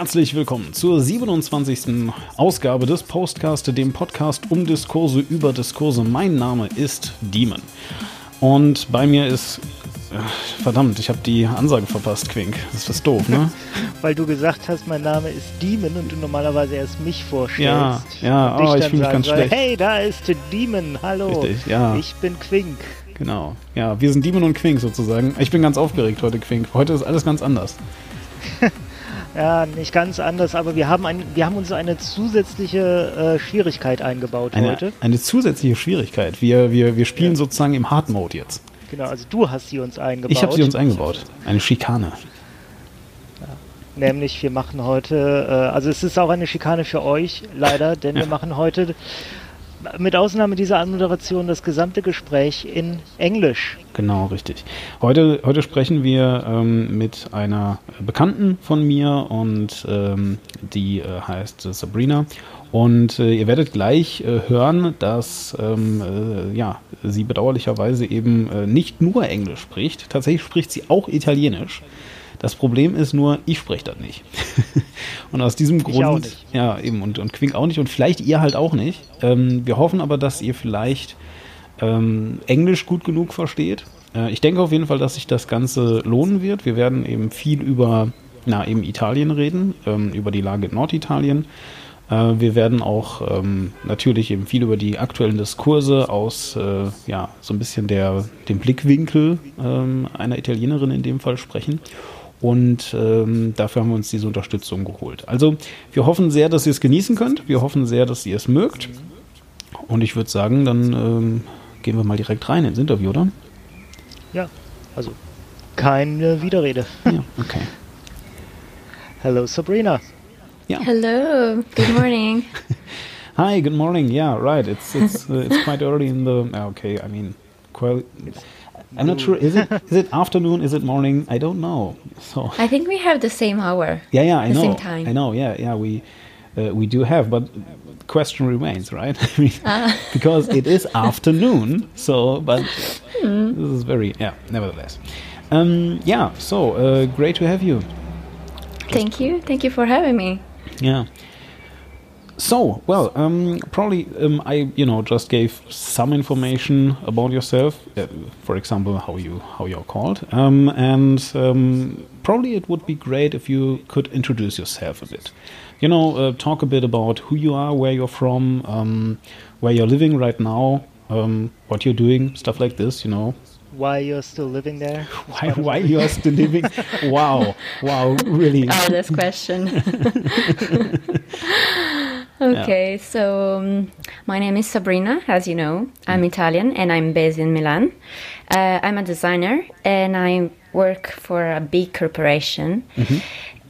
Herzlich willkommen zur 27. Ausgabe des Postcast, dem Podcast um Diskurse über Diskurse. Mein Name ist Demon. Und bei mir ist. äh, Verdammt, ich habe die Ansage verpasst, Quink. Das ist das doof, ne? Weil du gesagt hast, mein Name ist Demon und du normalerweise erst mich vorstellst. Ja, ja, oh, ich dann fühl mich ganz soll, schlecht. Hey, da ist Demon, hallo. Richtig, ja. Ich bin Quink. Genau. Ja, wir sind Demon und Quink sozusagen. Ich bin ganz aufgeregt heute, Quink. Heute ist alles ganz anders. Ja, nicht ganz anders, aber wir haben, ein, wir haben uns eine zusätzliche äh, Schwierigkeit eingebaut Eine, heute. eine zusätzliche Schwierigkeit. Wir, wir, wir spielen sozusagen im Hard Mode jetzt. Genau, also du hast sie uns eingebaut. Ich habe sie uns eingebaut. Eine Schikane. Nämlich, wir machen heute, äh, also es ist auch eine Schikane für euch, leider, denn Ja. wir machen heute mit Ausnahme dieser Anmoderation das gesamte Gespräch in Englisch. Genau, richtig. Heute, heute sprechen wir ähm, mit einer Bekannten von mir und ähm, die äh, heißt Sabrina. Und äh, ihr werdet gleich äh, hören, dass ähm, äh, ja, sie bedauerlicherweise eben äh, nicht nur Englisch spricht, tatsächlich spricht sie auch Italienisch. Das Problem ist nur, ich spreche das nicht. und aus diesem Grund, auch nicht. ja, eben, und, und Quink auch nicht und vielleicht ihr halt auch nicht. Ähm, wir hoffen aber, dass ihr vielleicht ähm, Englisch gut genug versteht. Äh, ich denke auf jeden Fall, dass sich das Ganze lohnen wird. Wir werden eben viel über, na, eben Italien reden, ähm, über die Lage in Norditalien. Äh, wir werden auch ähm, natürlich eben viel über die aktuellen Diskurse aus, äh, ja, so ein bisschen der, dem Blickwinkel ähm, einer Italienerin in dem Fall sprechen. Und ähm, dafür haben wir uns diese Unterstützung geholt. Also wir hoffen sehr, dass ihr es genießen könnt. Wir hoffen sehr, dass ihr es mögt. Und ich würde sagen, dann ähm, gehen wir mal direkt rein ins Interview, oder? Ja, also keine Widerrede. Ja, okay. Hello Sabrina. Ja. Hello, good morning. Hi, good morning. Yeah, right. It's it's uh, it's quite early in the. ah, Okay, I mean, quite. I'm not sure. Is it is it afternoon? Is it morning? I don't know. So I think we have the same hour. yeah, yeah, I The know. same time. I know. Yeah, yeah. We uh, we do have, but the question remains, right? I mean, Ah. because it is afternoon. So, but Hmm. this is very yeah. Nevertheless, um, yeah. So uh, great to have you. Thank you. Thank you for having me. Yeah. So, well, um, probably um, I, you know, just gave some information about yourself. Uh, for example, how you how you're called, um, and um, probably it would be great if you could introduce yourself a bit. You know, uh, talk a bit about who you are, where you're from, um, where you're living right now, um, what you're doing, stuff like this. You know, Why you're still living there? why why you are still living. wow, wow, really. Hardest question. okay, so um, my name is Sabrina, as you know. I'm Italian and I'm based in Milan. Uh, I'm a designer and I work for a big corporation.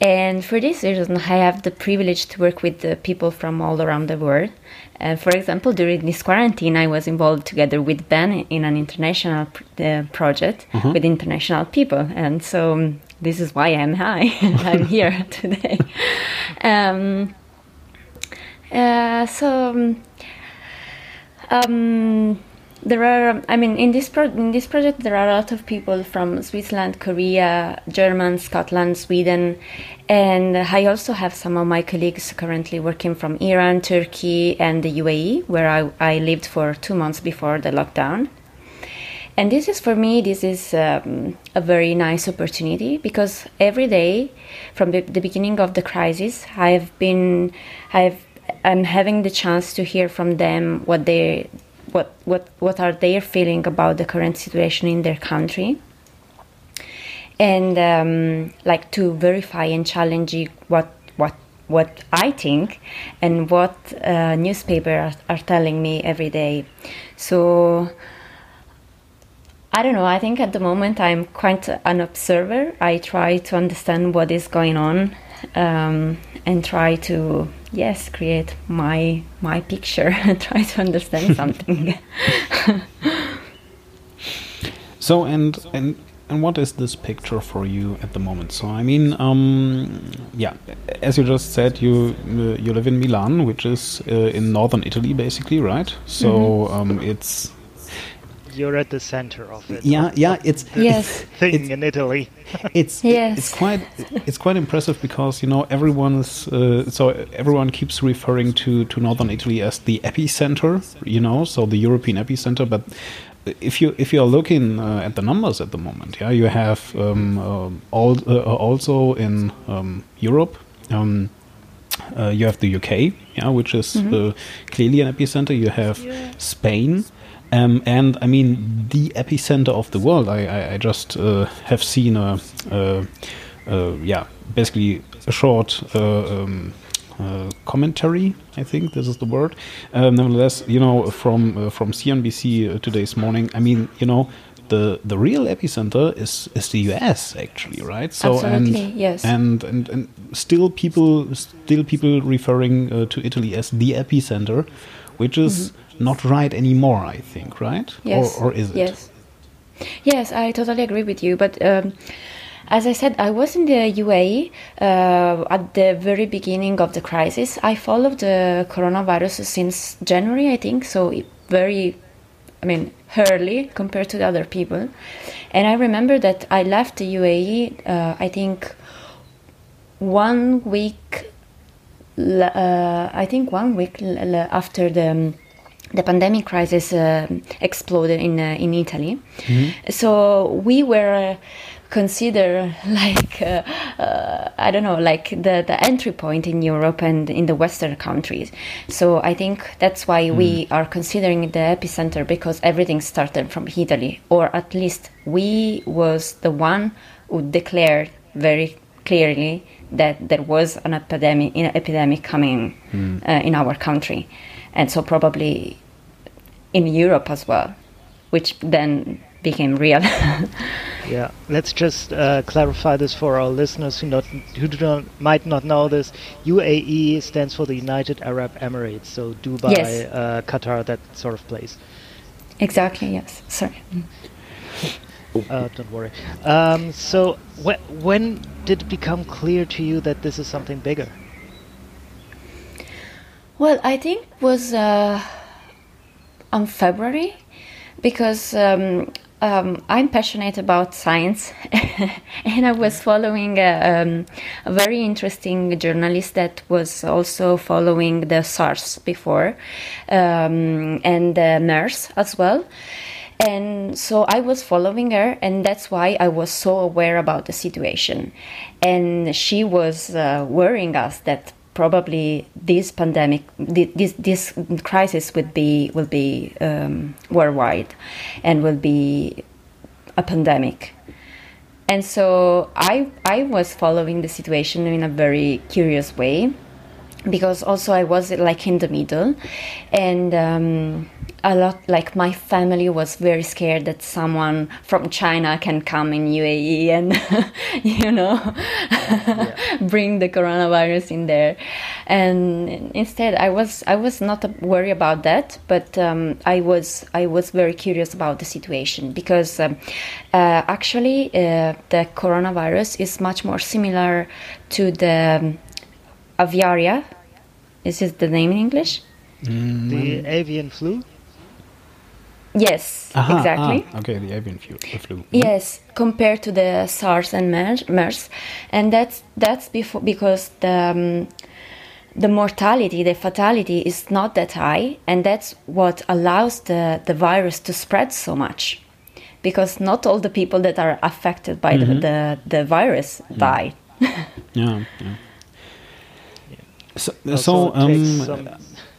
And for this reason, I have the privilege to work with the people from all around the world. Uh, for example, during this quarantine, I was involved together with Ben in an international pr- uh, project with international people, and so um, this is why I'm high. I'm here today. Um, uh, so. um, there are, I mean, in this pro- in this project, there are a lot of people from Switzerland, Korea, Germany, Scotland, Sweden, and I also have some of my colleagues currently working from Iran, Turkey, and the UAE, where I, I lived for two months before the lockdown. And this is for me, this is um, a very nice opportunity because every day from the, the beginning of the crisis, I've been, I've, I'm having the chance to hear from them what they, what, what, what are they feeling about the current situation in their country. And um, like to verify and challenge what, what, what I think and what uh, newspapers are, are telling me every day. So I don't know. I think at the moment I'm quite an observer. I try to understand what is going on um, and try to yes create my my picture and try to understand something. So and and and what is this picture for you at the moment? So I mean, um, yeah, as you just said, you uh, you live in Milan, which is uh, in northern Italy, basically, right? So um, it's you're at the center of it. Yeah, yeah, it's yes thing it's, in Italy. it's yes. it's quite it's quite impressive because you know everyone is uh, so everyone keeps referring to to northern Italy as the epicenter, you know, so the European epicenter, but if you if you are looking uh, at the numbers at the moment, yeah, you have um, uh, all, uh, also in um, Europe. Um, uh, you have the UK, yeah, which is Mhm. uh, clearly an epicenter. You have Spain, um, and I mean the epicenter of the world. I, I, I just uh, have seen a, uh, uh, yeah, basically a short uh, um, uh, commentary. I think this is the word. Um, nevertheless, you know, from uh, from CNBC uh, today's morning. I mean, you know. The, the real epicenter is, is the US actually right so Absolutely, and yes. and, and and still people still people referring uh, to Italy as the epicenter which is not right anymore I think right. Yes. or, or is it Yes. Yes, I totally agree with you. But um, as I said, I was in the UAE uh, at the very beginning of the crisis. I followed the coronavirus since January, I think, so very, I mean, early compared to the other people. And I remember that I left the UAE, uh, I think, one week uh, I think one week after the um, the pandemic crisis uh, exploded in uh, in Italy, so we were uh, considered like uh, uh, I don't know like the the entry point in Europe and in the Western countries. So I think that's why we are considering the epicenter because everything started from Italy, or at least we was the one who declared very clearly that there was an epidemic, an epidemic coming uh, in our country, and so probably in Europe as well, which then became real. Yeah, let's just uh, clarify this for our listeners who not who do not might not know this. UAE stands for the United Arab Emirates, so Dubai, Yes. uh, Qatar, that sort of place. exactly. Yes. Sorry. Uh, don't worry. Um, so wh- when did it become clear to you that this is something bigger? Well, I think was uh, on February because um, um, I'm passionate about science, and I was following a, um, a very interesting journalist that was also following the SARS before, um, and the MERS as well. And so I was following her, and that's why I was so aware about the situation. And she was uh, worrying us that probably this pandemic, this this crisis would be will be um, worldwide, and will be a pandemic. And so I I was following the situation in a very curious way because also I was like in the middle, and um, a lot like my family was very scared that someone from China can come in UAE and you know bring the coronavirus in there, and instead I was I was not worried about that, but um, I was I was very curious about the situation because um, uh, actually uh, the coronavirus is much more similar to the um, aviaria. Is this the name in English? The avian flu? Yes, Aha, exactly. ah, okay, the avian flu. The flu. Yes, compared to the SARS and MERS, MERS. and that's that's before because the um, the mortality, the fatality is not that high, and that's what allows the the virus to spread so much, because not all the people that are affected by the, the the virus die. Yeah, yeah. So, Also so takes um, some-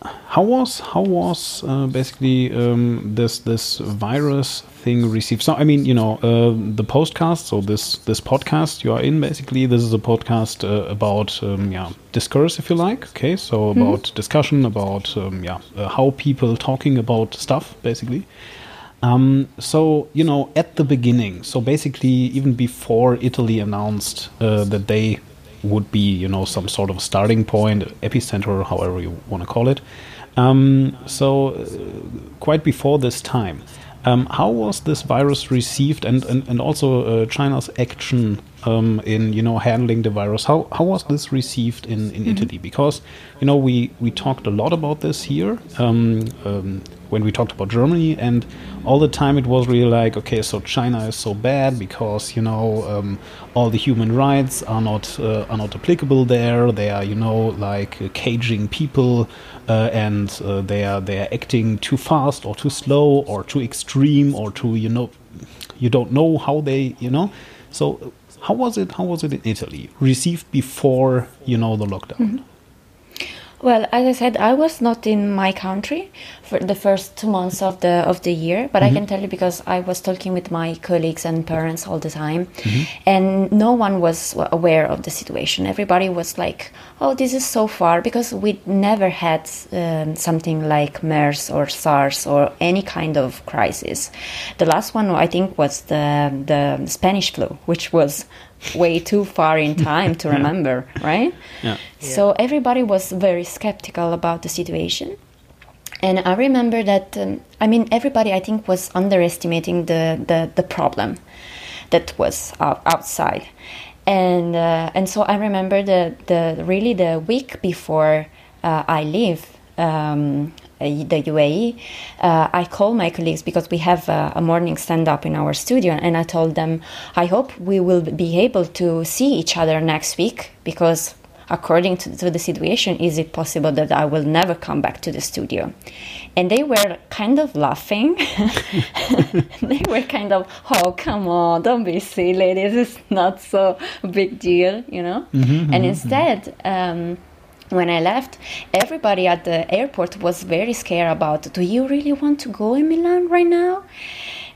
how was how was uh, basically um, this this virus thing received? So I mean, you know, uh, the podcast. So this this podcast you are in basically. This is a podcast uh, about um, yeah discourse, if you like. Okay, so about discussion about um, yeah uh, how people talking about stuff basically. Um, so you know, at the beginning, so basically, even before Italy announced uh, that they would be, you know, some sort of starting point, epicenter, however you want to call it. Um, so uh, quite before this time, um, how was this virus received, and and, and also uh, China's action um, in you know handling the virus. How how was this received in, in Italy? Because you know we we talked a lot about this here um, um, when we talked about Germany, and all the time it was really like okay, so China is so bad because you know um, all the human rights are not uh, are not applicable there. They are you know like uh, caging people. Uh, and uh, they are they are acting too fast or too slow or too extreme or too you know you don't know how they you know so how was it how was it in italy received before you know the lockdown mm -hmm. Well, as I said, I was not in my country for the first two months of the of the year, but mm-hmm. I can tell you because I was talking with my colleagues and parents all the time, mm-hmm. and no one was aware of the situation. Everybody was like, "Oh, this is so far," because we never had um, something like MERS or SARS or any kind of crisis. The last one I think was the the Spanish flu, which was way too far in time to remember, yeah. right? Yeah. So everybody was very skeptical about the situation. And I remember that, um, I mean, everybody I think was underestimating the, the, the problem that was out, outside. And, uh, and so I remember the, the really the week before uh, I leave um, the UAE, uh, I called my colleagues because we have a, a morning stand up in our studio, and I told them, I hope we will be able to see each other next week because according to, to, the situation, is it possible that I will never come back to the studio? And they were kind of laughing. they were kind of, oh, come on, don't be silly. This is not so big deal, you know? Mm-hmm, and mm-hmm. instead, um, when I left, everybody at the airport was very scared about do you really want to go in Milan right now?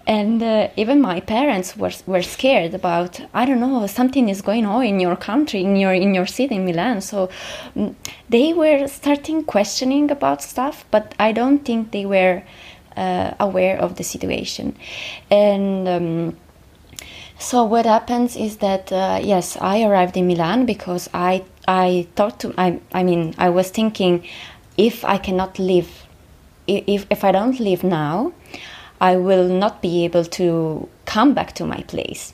And uh, even my parents were, were scared about I don't know something is going on in your country in your in your city in Milan so mm, they were starting questioning about stuff but I don't think they were uh, aware of the situation and um, so what happens is that uh, yes I arrived in Milan because I I thought to I I mean I was thinking if I cannot live if if I don't live now I will not be able to come back to my place.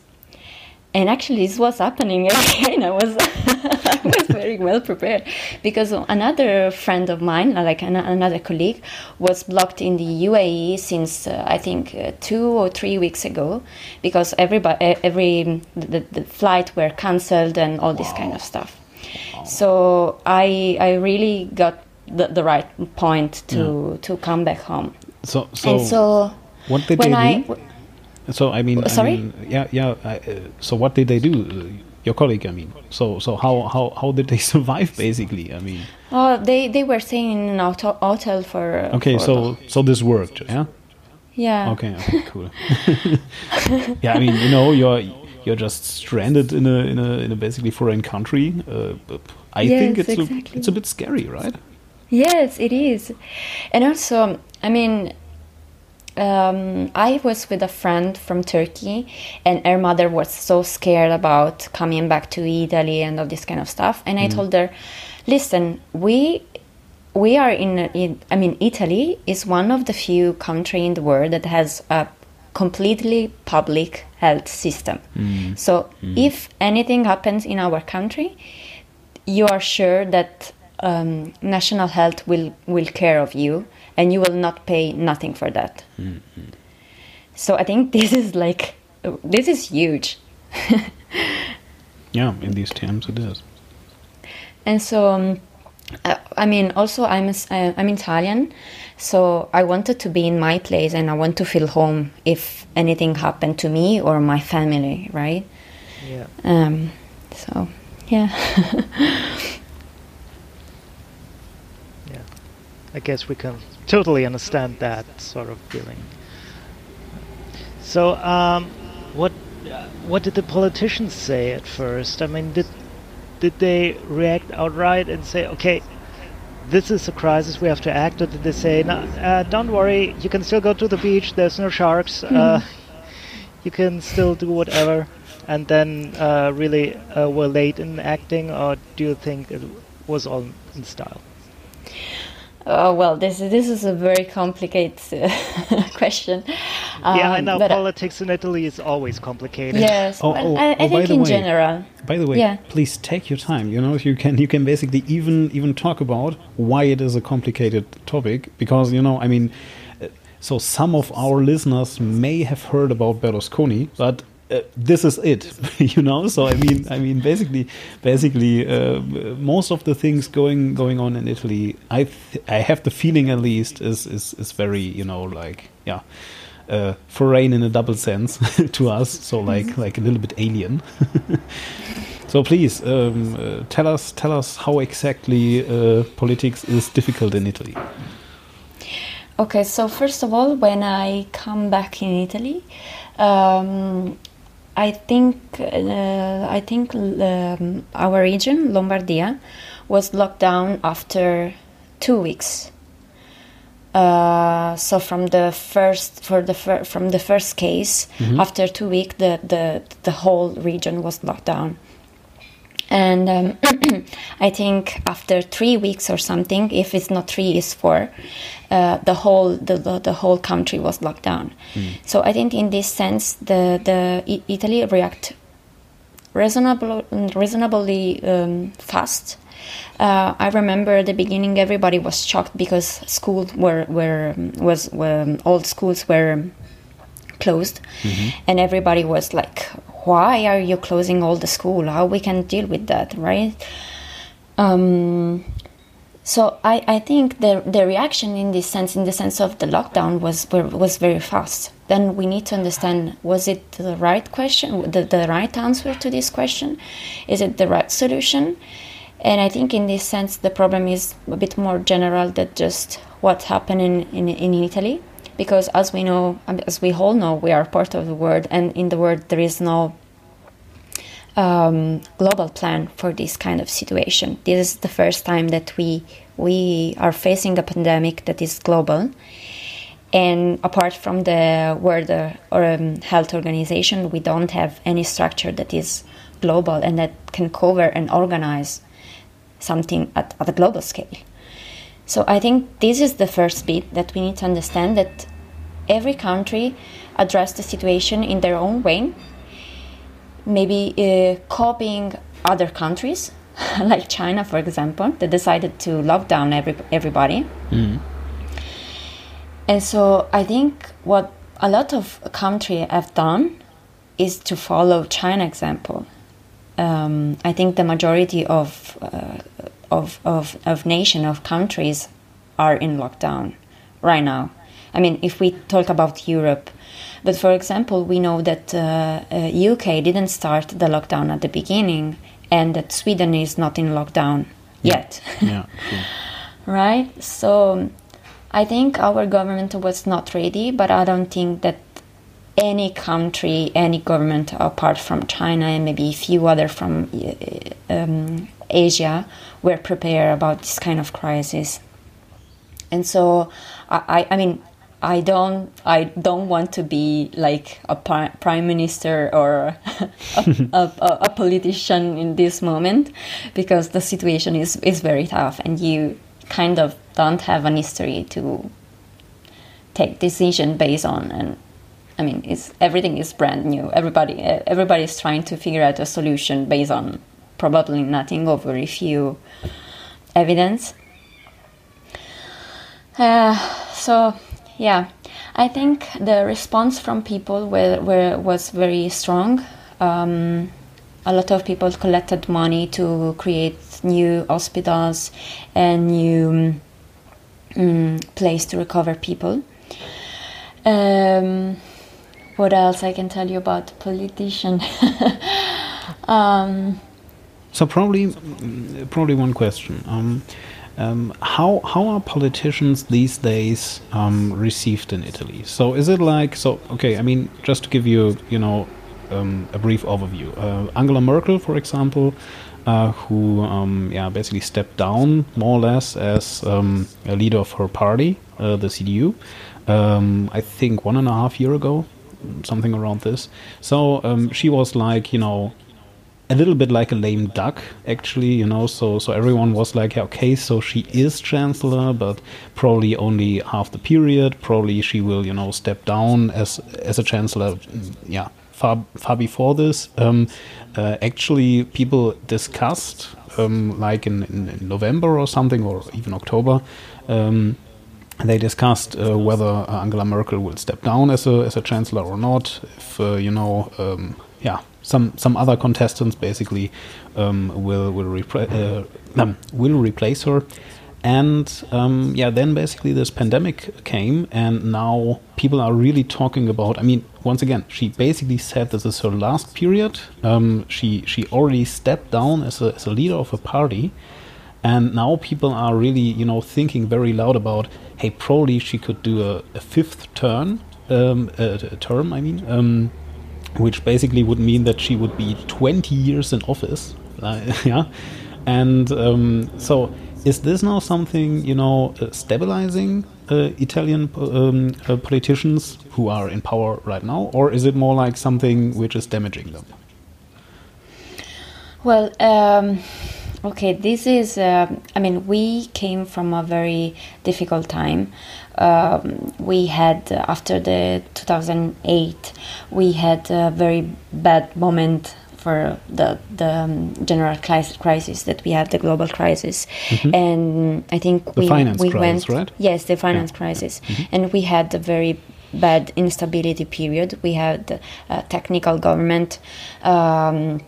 And actually this was happening again. I was i was very well prepared because another friend of mine like an, another colleague was blocked in the uae since uh, i think uh, two or three weeks ago because everybody every the, the flight were cancelled and all this wow. kind of stuff so I I really got the, the right point to yeah. to come back home. So so, and so what did they I, do? So I mean, sorry, I mean, yeah, yeah. Uh, so what did they do? Your colleague, I mean. So so how how how did they survive? Basically, I mean. Oh, they they were staying in an auto, hotel for. Okay, for so so this worked, yeah. Yeah. Okay. Okay. Cool. yeah, I mean, you know, you're you're just stranded in a in a in a basically foreign country. Uh, I yes, think it's exactly. a, it's a bit scary, right? Yes, it is, and also, I mean, um, I was with a friend from Turkey, and her mother was so scared about coming back to Italy and all this kind of stuff. And I mm. told her, "Listen, we we are in, in, I mean, Italy is one of the few countries in the world that has a completely public health system. Mm. So mm. if anything happens in our country, you are sure that um, national health will will care of you, and you will not pay nothing for that. Mm-hmm. So I think this is like this is huge. yeah, in these terms, it is. And so. Um, uh, I mean, also I'm I'm Italian, so I wanted to be in my place and I want to feel home if anything happened to me or my family, right? Yeah. Um, so, yeah. yeah. I guess we can totally understand that sort of feeling. So, um, what what did the politicians say at first? I mean, did did they react outright and say, "Okay, this is a crisis, we have to act, or did they say, no, uh, don't worry, you can still go to the beach, there's no sharks, mm. uh, you can still do whatever, and then uh, really uh, were late in acting, or do you think it was all in style? Oh well, this this is a very complicated uh, question. Um, yeah, I Um, know but, uh, politics in Italy is always complicated. Yes, Oh, oh, I, I oh, by think the in way, general. By the way, Yeah. please take your time. You know, you can you can basically even even talk about why it is a complicated topic because you know, I mean, uh, so some of our listeners may have heard about Berlusconi, but uh, this is it, you know. So I mean, I mean, basically, basically, uh, most of the things going going on in Italy, I th I have the feeling at least is is is very you know like yeah. Uh, foreign in a double sense to us, so like like a little bit alien. So please um, uh, tell us tell us how exactly uh, politics is difficult in Italy. Okay, so first of all, when I come back in Italy, um, I think uh, I think um, our region, Lombardia, was locked down after two weeks. Uh, so from the first for the fir- from the first case, after two weeks, the, the the whole region was locked down. And um, I think after three weeks or something, if it's not three, it's four, uh, the whole the, the, the whole country was locked down. So I think in this sense, the the I- Italy react reasonable reasonably um, fast. Uh, I remember at the beginning, everybody was shocked because schools were were was were, all schools were closed and everybody was like why are you closing all the school? How we can deal with that right? Um, so I, I think the the reaction in this sense in the sense of the lockdown was was very fast. Then we need to understand was it the right question the, the right answer to this question? Is it the right solution? And I think in this sense the problem is a bit more general than just what happened in, in, in Italy because as we know um, as we all know we are part of the world and in the world there is no um, global plan for this kind of situation. This is the first time that we we are facing a pandemic that is global, and apart from the World uh, or, um, Health Organization, we don't have any structure that is global and that can cover and organize something at, at a global scale. So I think this is the first bit that we need to understand that every country address the situation in their own way maybe uh, copying other countries, like China, for example, that decided to lock down every, everybody. And so I think what a lot of countries have done is to follow China example. Um, I think the majority of, uh, of, of, of nation, of countries are in lockdown right now. I mean, if we talk about Europe, but for example, we know that uh, uh, UK didn't start the lockdown at the beginning, and that Sweden is not in lockdown yet, Yeah. right? So I think our government was not ready, but I don't think that any country, any government apart from China and maybe a few other from uh, um, Asia were prepared about this kind of crisis. And so, I, I, I mean, I don't, I don't want to be like a pri- prime minister or a, a, a, a politician in this moment, because the situation is is very tough, and you kind of don't have an history to take decision based on and i mean it's everything is brand new everybody everybody is trying to figure out a solution based on probably nothing or very few evidence. Uh, so yeah i think the response from people were, were was very strong. Um, a lot of people collected money to create new hospitals and new um, place to recover people. Um, what else I can tell you about politician? um, So probably, probably one question. Um, um, how how are politicians these days um, received in Italy? So is it like so? Okay, I mean, just to give you you know um, a brief overview, uh, Angela Merkel, for example, uh, who um, yeah basically stepped down more or less as um, a leader of her party, uh, the CDU. I think one and a half year ago, something around this. So um, she was like you know a little bit like a lame duck, actually. You know, so so everyone was like, okay, so she is chancellor, but probably only half the period. Probably she will, you know, step down as as a chancellor. Yeah, far far before this. Um, uh, actually, people discussed um, like in, in, in, November or something, or even October. Um, they discussed uh, whether Angela Merkel will step down as a as a chancellor or not. If uh, you know, um, yeah, some some other contestants basically um, will will, repra- uh, um, will replace her. And um, yeah, then basically this pandemic came, and now people are really talking about. I mean, once again, she basically said this is her last period. Um, she she already stepped down as a, as a leader of a party, and now people are really you know thinking very loud about, hey, probably she could do a, a fifth turn, um, a, a term. I mean, um, which basically would mean that she would be 20 years in office. Uh, yeah, and um, so is this now something you know uh, stabilizing uh, Italian um, uh, politicians who are in power right now, or is it more like something which is damaging them? Well, um, okay, this is. Uh, I mean, we came from a very difficult time. Um, we had after the 2008, we had a very bad moment for the the um, general crisis that we have, the global crisis, mm-hmm. and I think the we finance we crisis, went right? yes, the finance yeah. crisis, mm-hmm. and we had a very bad instability period. We had a technical government. Um,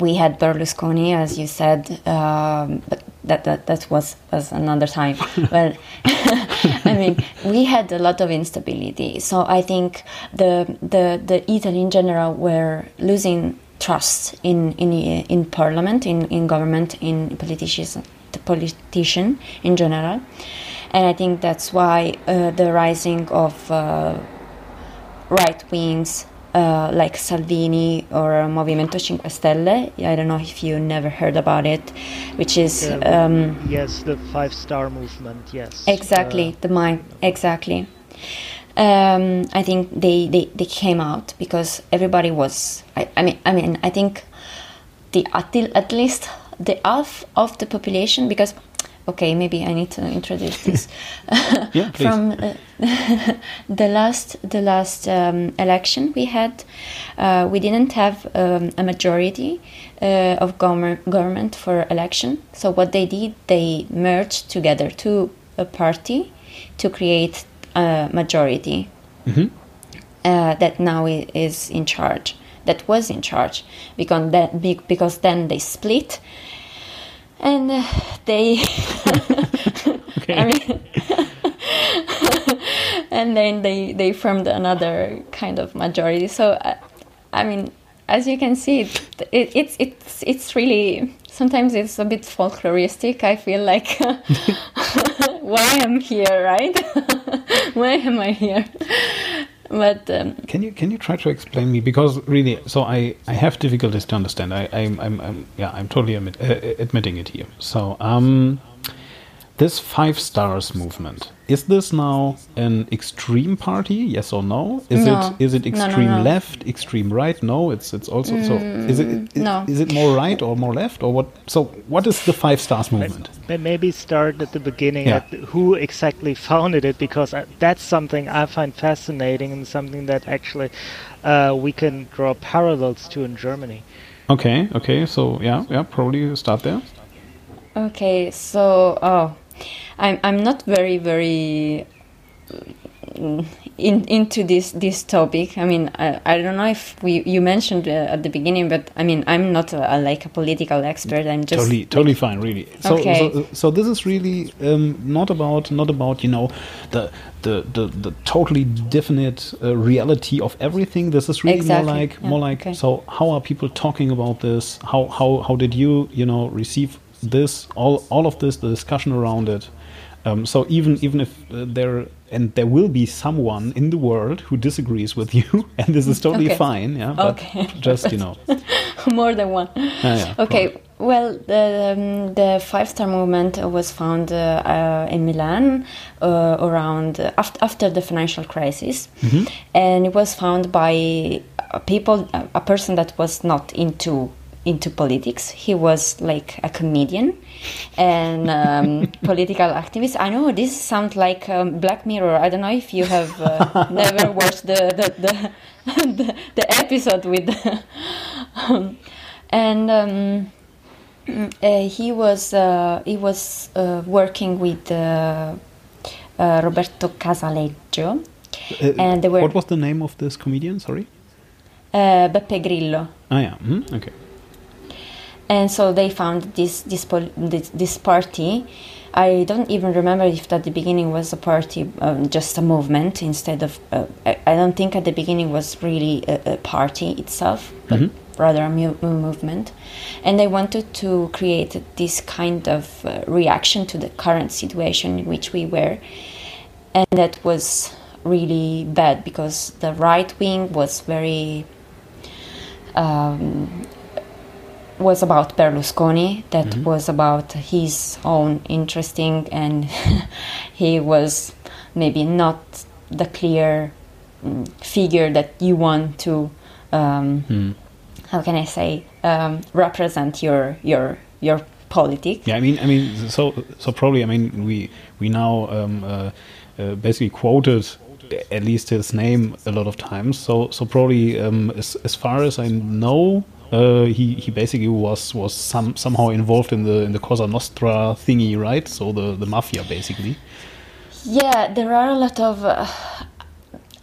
we had Berlusconi, as you said, um, but that, that that was was another time. well, I mean, we had a lot of instability. So I think the the the Italy in general were losing trust in in in parliament, in in government, in politicians, the politician in general, and I think that's why uh, the rising of uh, right wings. Uh, like Salvini or Movimento Cinque Stelle. I don't know if you never heard about it, which is um, yes, the Five Star Movement. Yes, exactly uh, the mind exactly um, I think they, they, they came out because everybody was. I, I mean, I mean, I think the at least the half of the population because okay maybe i need to introduce this. Yeah, from uh, the last the last um, election we had uh, we didn't have um, a majority uh, of government government for election. So what they did they merged together to a party to create a majority mm-hmm. uh, that now is in charge, that was in charge, because then, because then they split and uh, they. I mean, and then they, they formed another kind of majority. So, uh, I mean, as you can see, it, it, it's it's it's really sometimes it's a bit folkloristic. I feel like why I'm here, right? why am I here? But um, can you can you try to explain me because really, so I I have difficulties to understand. I I'm I'm, I'm yeah I'm totally admit, uh, admitting it here. So um this five stars movement is this now an extreme party? Yes or no? Is no. it is it extreme no, no, left extreme right? No it's it's also mm, so is it is, no. is it more right or more left or what? So what is the five stars movement? Maybe start at the beginning yeah. at who exactly founded it because that's something i find fascinating and something that actually uh, we can draw parallels to in germany. Okay okay so yeah yeah probably start there. Okay so oh I'm I'm not very very in, into this this topic. I mean, I, I don't know if we you mentioned uh, at the beginning, but I mean, I'm not a, a, like a political expert. I'm just totally totally fine, really. So, okay. so, so this is really um, not about not about you know the the the, the totally definite uh, reality of everything. This is really exactly. more like yeah. more like okay. so. How are people talking about this? How how how did you you know receive this all all of this the discussion around it? Um, so even even if uh, there and there will be someone in the world who disagrees with you, and this is totally okay. fine. Yeah, but okay. just you know, more than one. yeah, okay. Right. Well, the, um, the Five Star Movement was found uh, uh, in Milan uh, around after, after the financial crisis, mm-hmm. and it was found by people, a person that was not into into politics. He was like a comedian and um, political activist. I know this sounds like um, Black Mirror. I don't know if you have uh, never watched the the, the, the, the episode with. um, and um, uh, he was uh, he was uh, working with uh, uh, Roberto Casaleggio, And they were- what was the name of this comedian? Sorry. uh, Beppe Grillo. Ah, yeah. mhm, Okay. And so they found this this, pol- this this party. I don't even remember if at the beginning was a party, um, just a movement instead of. Uh, I, I don't think at the beginning was really a, a party itself, but Mhm. rather a mu- movement, and they wanted to create this kind of uh, reaction to the current situation in which we were, and that was really bad because the right wing was very um, was about Berlusconi, that was about his own interesting, and he was maybe not the clear mm, figure that you want to, um, Hmm. how can I say, um, represent your your your politics. Yeah, I mean, I mean, so so probably, I mean, we we now um, uh, uh, basically quoted at least his name a lot of times. So so probably, um, as as far as I know, uh, he he basically was was some somehow involved in the in the Cosa Nostra thingy, right? So the the mafia, basically. Yeah, there are a lot of uh,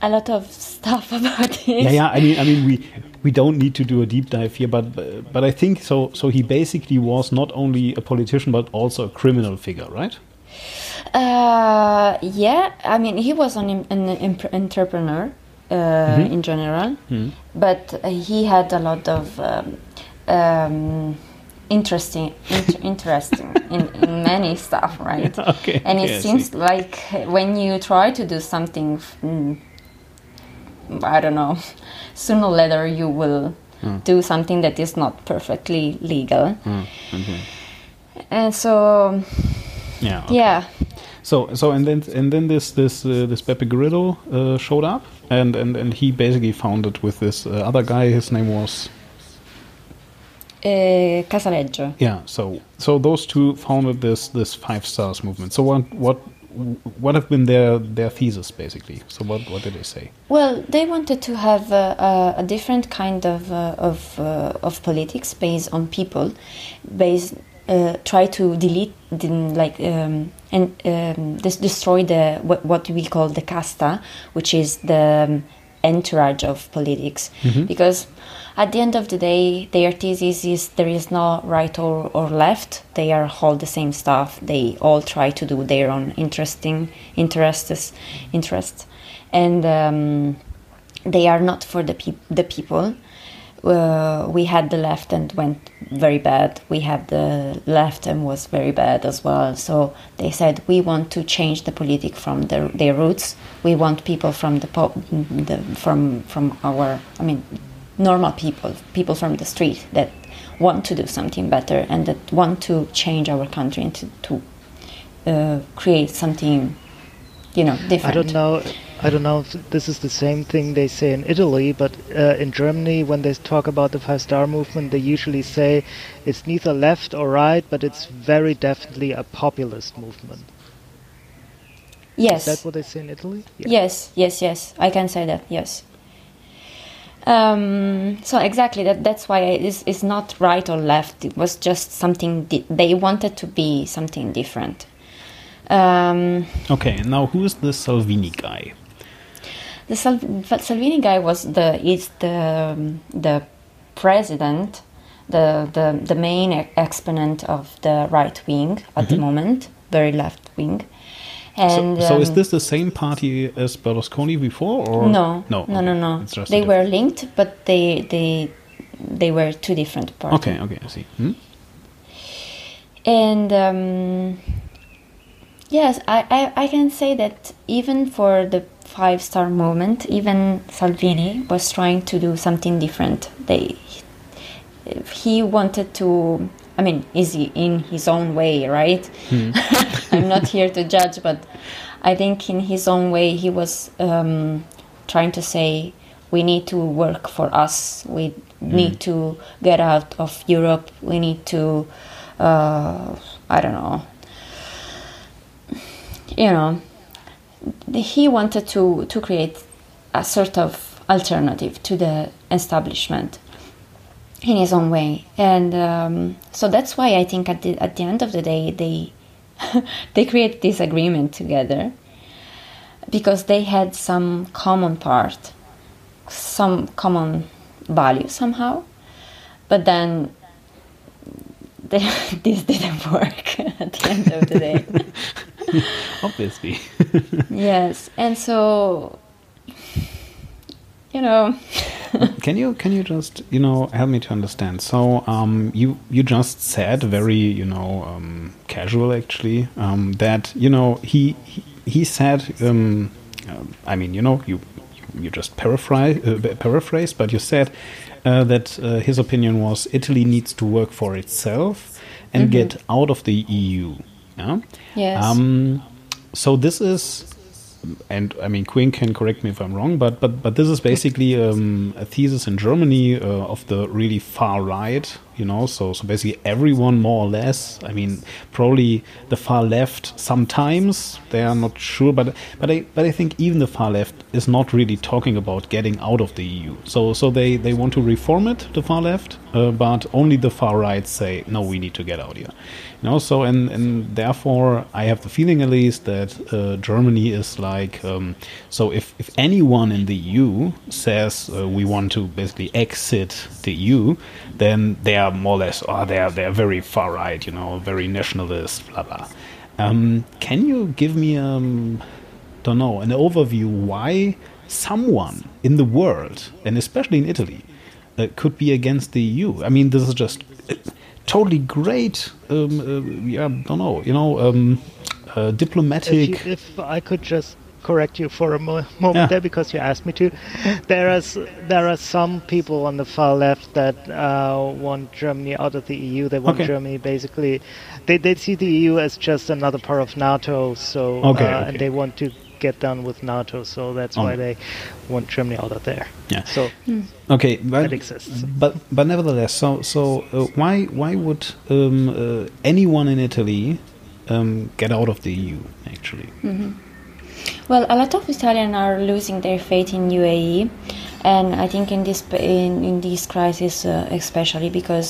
a lot of stuff about this. Yeah, yeah. I mean, I mean, we we don't need to do a deep dive here, but but I think so. So he basically was not only a politician but also a criminal figure, right? Uh, yeah, I mean, he was an, im- an entrepreneur uh, in general, but uh, he had a lot of um, um, interesting, inter- interesting in, in many stuff, right? Okay, And okay, I it seems like when you try to do something, mm, I don't know, sooner or later you will do something that is not perfectly legal. And so, Yeah. okay. yeah. So so and then and then this this uh, this Beppe Grillo uh, showed up and, and and he basically founded with this uh, other guy. His name was Uh, Casaleggio. yeah. So so those two founded this this five stars movement. So what what what have been their their thesis basically? So what what did they say? Well, they wanted to have a, a, a different kind of uh, of uh, of politics based on people, based uh, try to delete the, like um, and um, des- destroy the what, what we call the casta, which is the um, entourage of politics, because at the end of the day, their thesis is there is no right or, or left. They are all the same stuff. They all try to do their own interesting interests, interests, and um, they are not for the peop- the people. Uh, we had the left and went very bad. We had the left and was very bad as well. So they said we want to change the politic from the, their roots. We want people from the, po- the from from our I mean normal people, people from the street that want to do something better and that want to change our country and to, to uh, create something you know different. I don't know. I don't know if this is the same thing they say in Italy, but uh, in Germany, when they talk about the Five Star Movement, they usually say it's neither left or right, but it's very definitely a populist movement. Yes. Is that what they say in Italy? Yeah. Yes, yes, yes. I can say that. Yes. Um, so exactly that. That's why it's, it's not right or left. It was just something di- they wanted to be something different. Um, Okay, now who is the Salvini guy? The Sal- Salvini guy was the is the the president, the the the main exponent of the right wing at the moment, very left wing. And so, so is um, this the same party as Berlusconi before, or No, no, no, okay. no, no. They were linked, but they they they were two different parties. Okay, okay, I see. Hmm? And um, yes, I, I I can say that even for the five star movement, even Salvini was trying to do something different. They he wanted to. I mean, is he in his own way, right? I'm not here to judge, but I think in his own way he was um, trying to say we need to work for us. We need to get out of Europe. We need to, uh, I don't know, you know, he wanted to, to create a sort of alternative to the establishment in his own way. And um, so that's why I think at the, at the end of the day, they, they create this agreement together because they had some common part, some common value somehow. But then this didn't work at the end of the day. Obviously. yes, and so you know. can you can you just you know help me to understand? So um, you you just said very you know um, casual actually um, that you know he he, he said um, uh, I mean you know you you just paraphrase uh, paraphrase but you said uh, that uh, his opinion was Italy needs to work for itself and Mm-hmm. get out of the EU. Yeah. Yes. Um, so this is, and I mean, KWiNK can correct me if I'm wrong, but but but this is basically um, a thesis in Germany uh, of the really far right. You know, so so basically everyone more or less. I mean, probably the far left sometimes they are not sure, but but I but I think even the far left is not really talking about getting out of the EU. So so they they want to reform it, the far left, uh, but only the far right say no, we need to get out here. You know, so and and therefore I have the feeling at least that uh, Germany is like um, so if if anyone in the EU says uh, we want to basically exit the EU, then they are more or less oh they are they are very far right, you know, very nationalist, blah blah. Um, can you give me um don't know an overview why someone in the world and especially in Italy uh, could be against the EU? I mean, this is just totally great. Um, uh, yeah, don't know. You know, um, uh, If, diplomatic. you, if I could just correct you for a mo- moment Yeah. there because you asked me to, there is there are some people on the far left that uh, want Germany out of the EU. They want Okay. Germany basically. They they see the EU as just another part of NATO. So Okay, uh, okay. and they want to get done with NATO. So that's why Oh. they want Germany out of there. Yeah. So Okay, but that exists. but but nevertheless, so so uh, why why would um, uh, anyone in Italy um, get out of the EU? Actually, Well, a lot of Italians are losing their faith in UAE, and I think in this in, in this crisis uh, especially because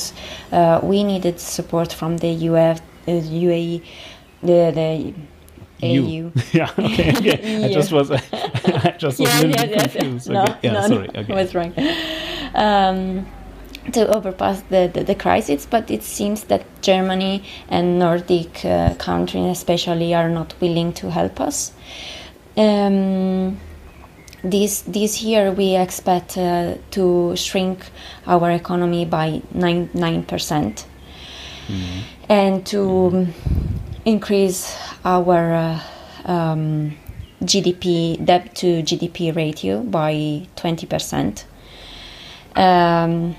uh, we needed support from the UF, uh, UAE, the the AU. yeah. Okay. okay. I just was I just was a little bit confused. No, okay. Yeah. no, sorry. no, Okay. I was wrong. Um, to overpass the, the, the crisis, but it seems that Germany and Nordic uh, countries especially are not willing to help us. Um, this this year we expect uh, to shrink our economy by nine nine percent, and to um, increase our uh, um, GDP debt to GDP ratio by twenty percent. Um,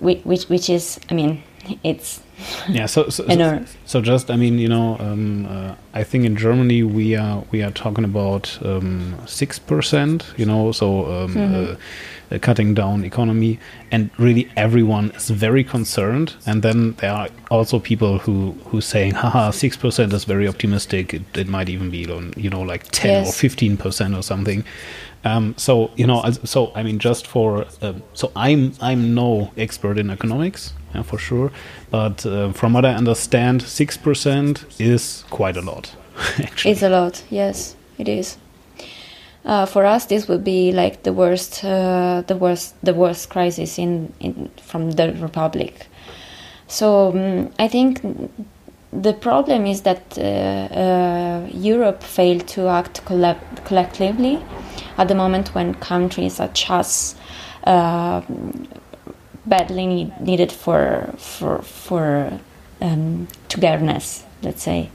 which, which which is I mean it's yeah so so, so, so just i mean you know um, uh, i think in germany we are we are talking about um, 6% you know so um, uh, uh, cutting down economy and really everyone is very concerned and then there are also people who who saying haha 6% is very optimistic it, it might even be on you know like 10 Yes. or 15% or something um, so you know, so I mean, just for uh, so I'm I'm no expert in economics, yeah, for sure, but uh, from what I understand, six percent is quite a lot. Actually, It's a lot, yes, it is. Uh, for us, this would be like the worst, uh, the worst, the worst crisis in, in from the republic. So um, I think the problem is that uh, uh, Europe failed to act collectively at the moment when countries such as uh, badly need, needed for for for um, togetherness, let's say,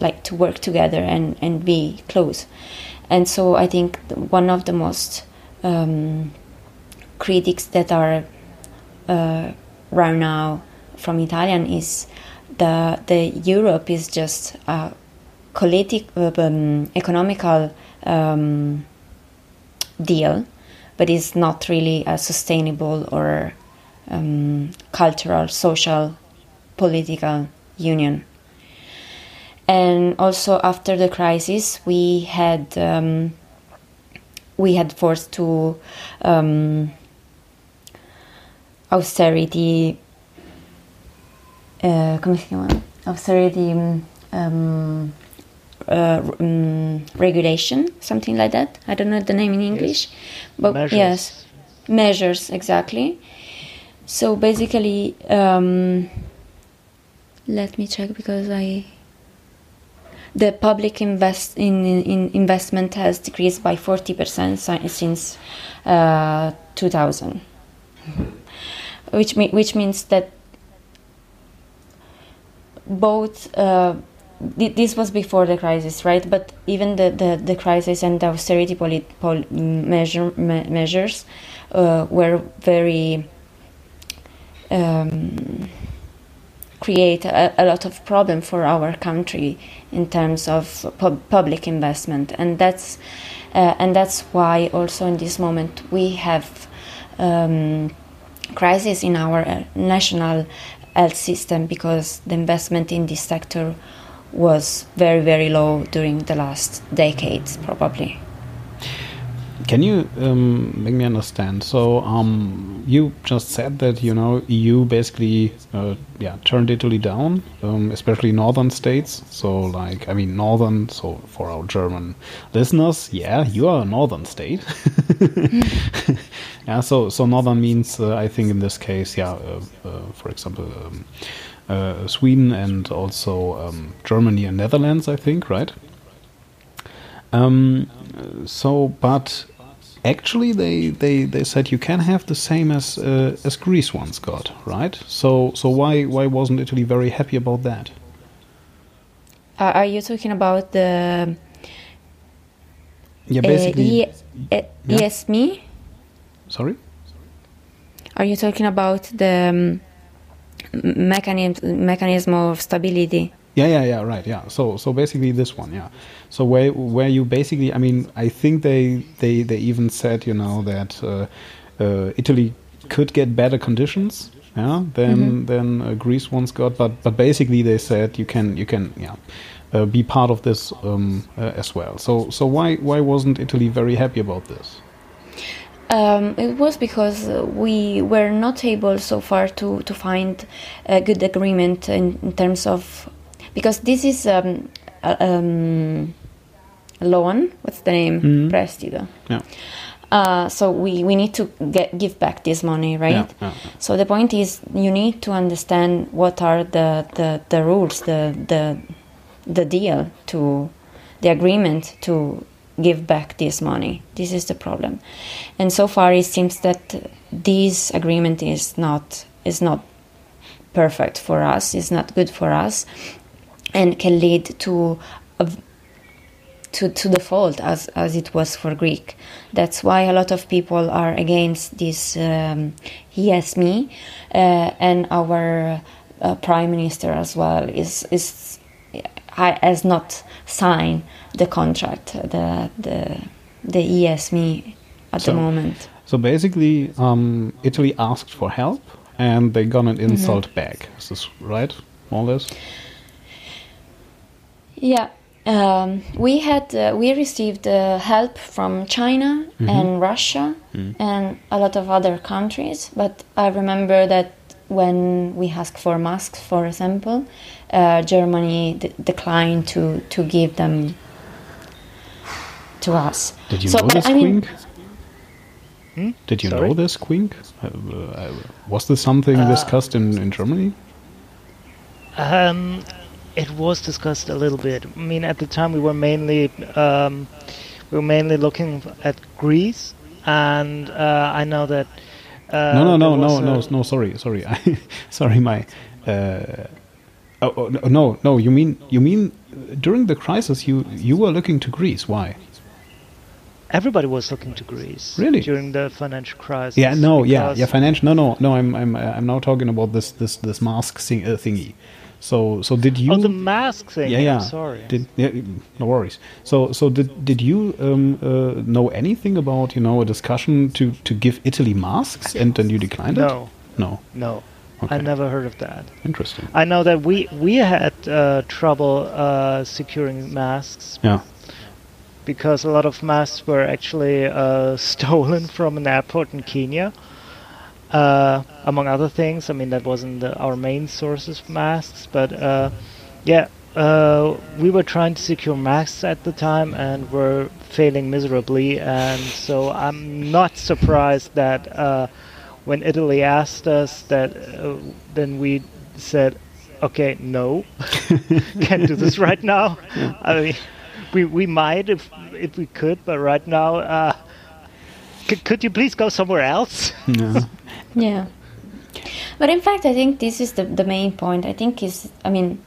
like to work together and and be close. And so I think one of the most um, critics that are uh, right now from Italian is the the Europe is just a politic uh, um, economical um, deal but is not really a sustainable or um, cultural, social, political union. And also after the crisis, we had um, we had forced to um, austerity. Uh, come si chiama? Austerity um, uh, um, regulation, something like that. I don't know the name in English, Yes. but Measures. yes, measures exactly. So basically, um, let me check because I the public invest in, in investment has decreased by 40% since uh, 2000 which me- which means that both uh, th- this was before the crisis right? But even the, the, the crisis and the austerity poli- pol- measure, me- measures uh, were very um, create a, a lot of problem for our country in terms of pub- public investment. And that's uh, and that's why also in this moment we have um, crisis in our uh, national health system because the investment in this sector was very very low during the last decades probably Can you um, make me understand? So um, you just said that you know EU basically uh, yeah turned Italy down, um, especially northern states. So like I mean northern. So for our German listeners, yeah, you are a northern state. yeah. So so northern means uh, I think in this case yeah uh, uh, for example. Um, uh, Sweden and also um, Germany and Netherlands, I think, right? Um, so, but actually, they, they, they said you can have the same as uh, as Greece once got, right? So, so why why wasn't Italy very happy about that? uh, are you talking about the Yeah, uh, basically. uh, Yeah. ESME? Sorry. Are you talking about the um, mechanism mechanism of stability? Yeah, yeah, yeah, right, yeah. So, so basically this one, yeah. So where where you basically, I mean, I think they they they even said, you know, that uh, uh, Italy could get better conditions, yeah, than than uh, Greece once got, but but basically they said you can you can yeah. Uh, be part of this um, uh, as well. So, so why why wasn't Italy very happy about this? Um, it was because we were not able so far to, to find a good agreement in, in terms of because this is um, a, um, loan. What's the name? Mhm. Prestito. Yeah, Uh, so we, we need to get give back this money, right? yeah, yeah. So the point is, you need to understand what are the, the, the rules, the, the the deal to the agreement to give back this money. This is the problem, and so far it seems that this agreement is not is not perfect for us. Is not good for us, and can lead to a to, to default as, as it was for Greek. That's why a lot of people are against this um, ESME, uh, and our uh, prime minister as well is is has not signed the contract, the the the ESME at So- the moment. So basically, um, Italy asked for help, and they got an insult back. Is this right, more or less? Yeah, um, we had uh, we received uh, help from China and Russia and a lot of other countries. But I remember that when we asked for masks, for example, uh, Germany d- declined to to give them to us. Did you So, know but this, I mean- Hmm? Did you Sorry? know this, KWiNK? Uh, uh, was this something Uh, discussed in, in Germany? Um, it was discussed a little bit. I mean, at the time we were mainly um, we were mainly looking at Greece, and uh, I know that. Uh, no, no, no, no, no, no. Sorry, sorry, I, sorry. My. Uh, oh, oh, no, no. You mean you mean during the crisis you you were looking to Greece? Why? Everybody was looking to Greece Really? during the financial crisis. Yeah, no, yeah, yeah. Financial. No, no, no. I'm I'm I'm now talking about this this this mask thing, uh, thingy. So, so did you? Oh, the mask thing. yeah, yeah. Sorry. Did, yeah, no worries. So, so did did you um, uh, know anything about you know a discussion to to give Italy masks and then you declined it? no, No. no. Okay. I never heard of that. Interesting. I know that we we had uh, trouble uh, securing masks Yeah. because a lot of masks were actually uh, stolen from an airport in Kenya. Uh, among other things, I mean that wasn't the, our main sources of masks, but uh, yeah, uh, we were trying to secure masks at the time and were failing miserably. And so I'm not surprised that uh, when Italy asked us, that uh, then we said, "Okay, no, can't do this right now." I mean, we we might if if we could, but right now, uh, c- could you please go somewhere else? Yeah. Yeah. But in fact, I think this is the, the main point. I think is, I mean,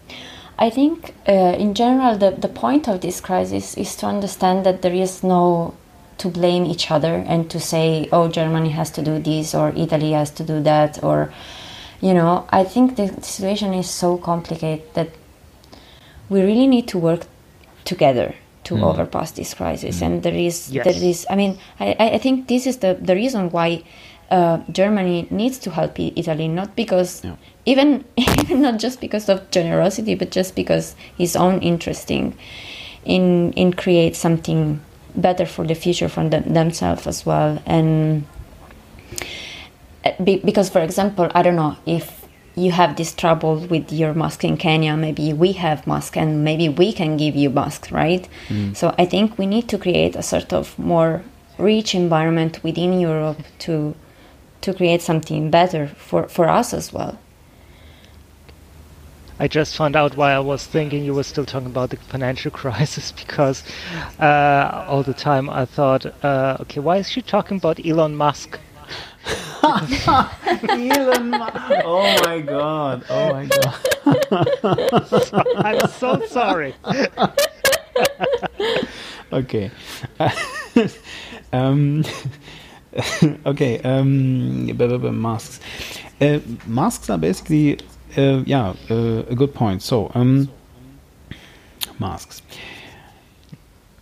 I think uh, in general, the, the point of this crisis is to understand that there is no to blame each other and to say, oh, Germany has to do this or Italy has to do that or, you know, I think the situation is so complicated that we really need to work together to overpass this crisis. And there is, Yes. there is, I mean, I, I I think this is the, the reason why uh, Germany needs to help Italy, not because Yeah. even even not just because of generosity, but just because his own interest in in, create something better for the future for them, themselves as well. And uh, be, because, for example, I don't know if you have this trouble with your mask in Kenya, maybe we have mask and maybe we can give you masks, right? So I think we need to create a sort of more rich environment within Europe to to create something better for, for us as well. I just found out why I was thinking you were still talking about the financial crisis because uh, all the time I thought, uh, okay, why is she talking about Elon Musk? Elon Musk. Oh my god. Oh my god. I'm so sorry. Okay. um, okay. Um, masks. Uh, masks are basically, uh, yeah, uh, a good point. So, um, masks.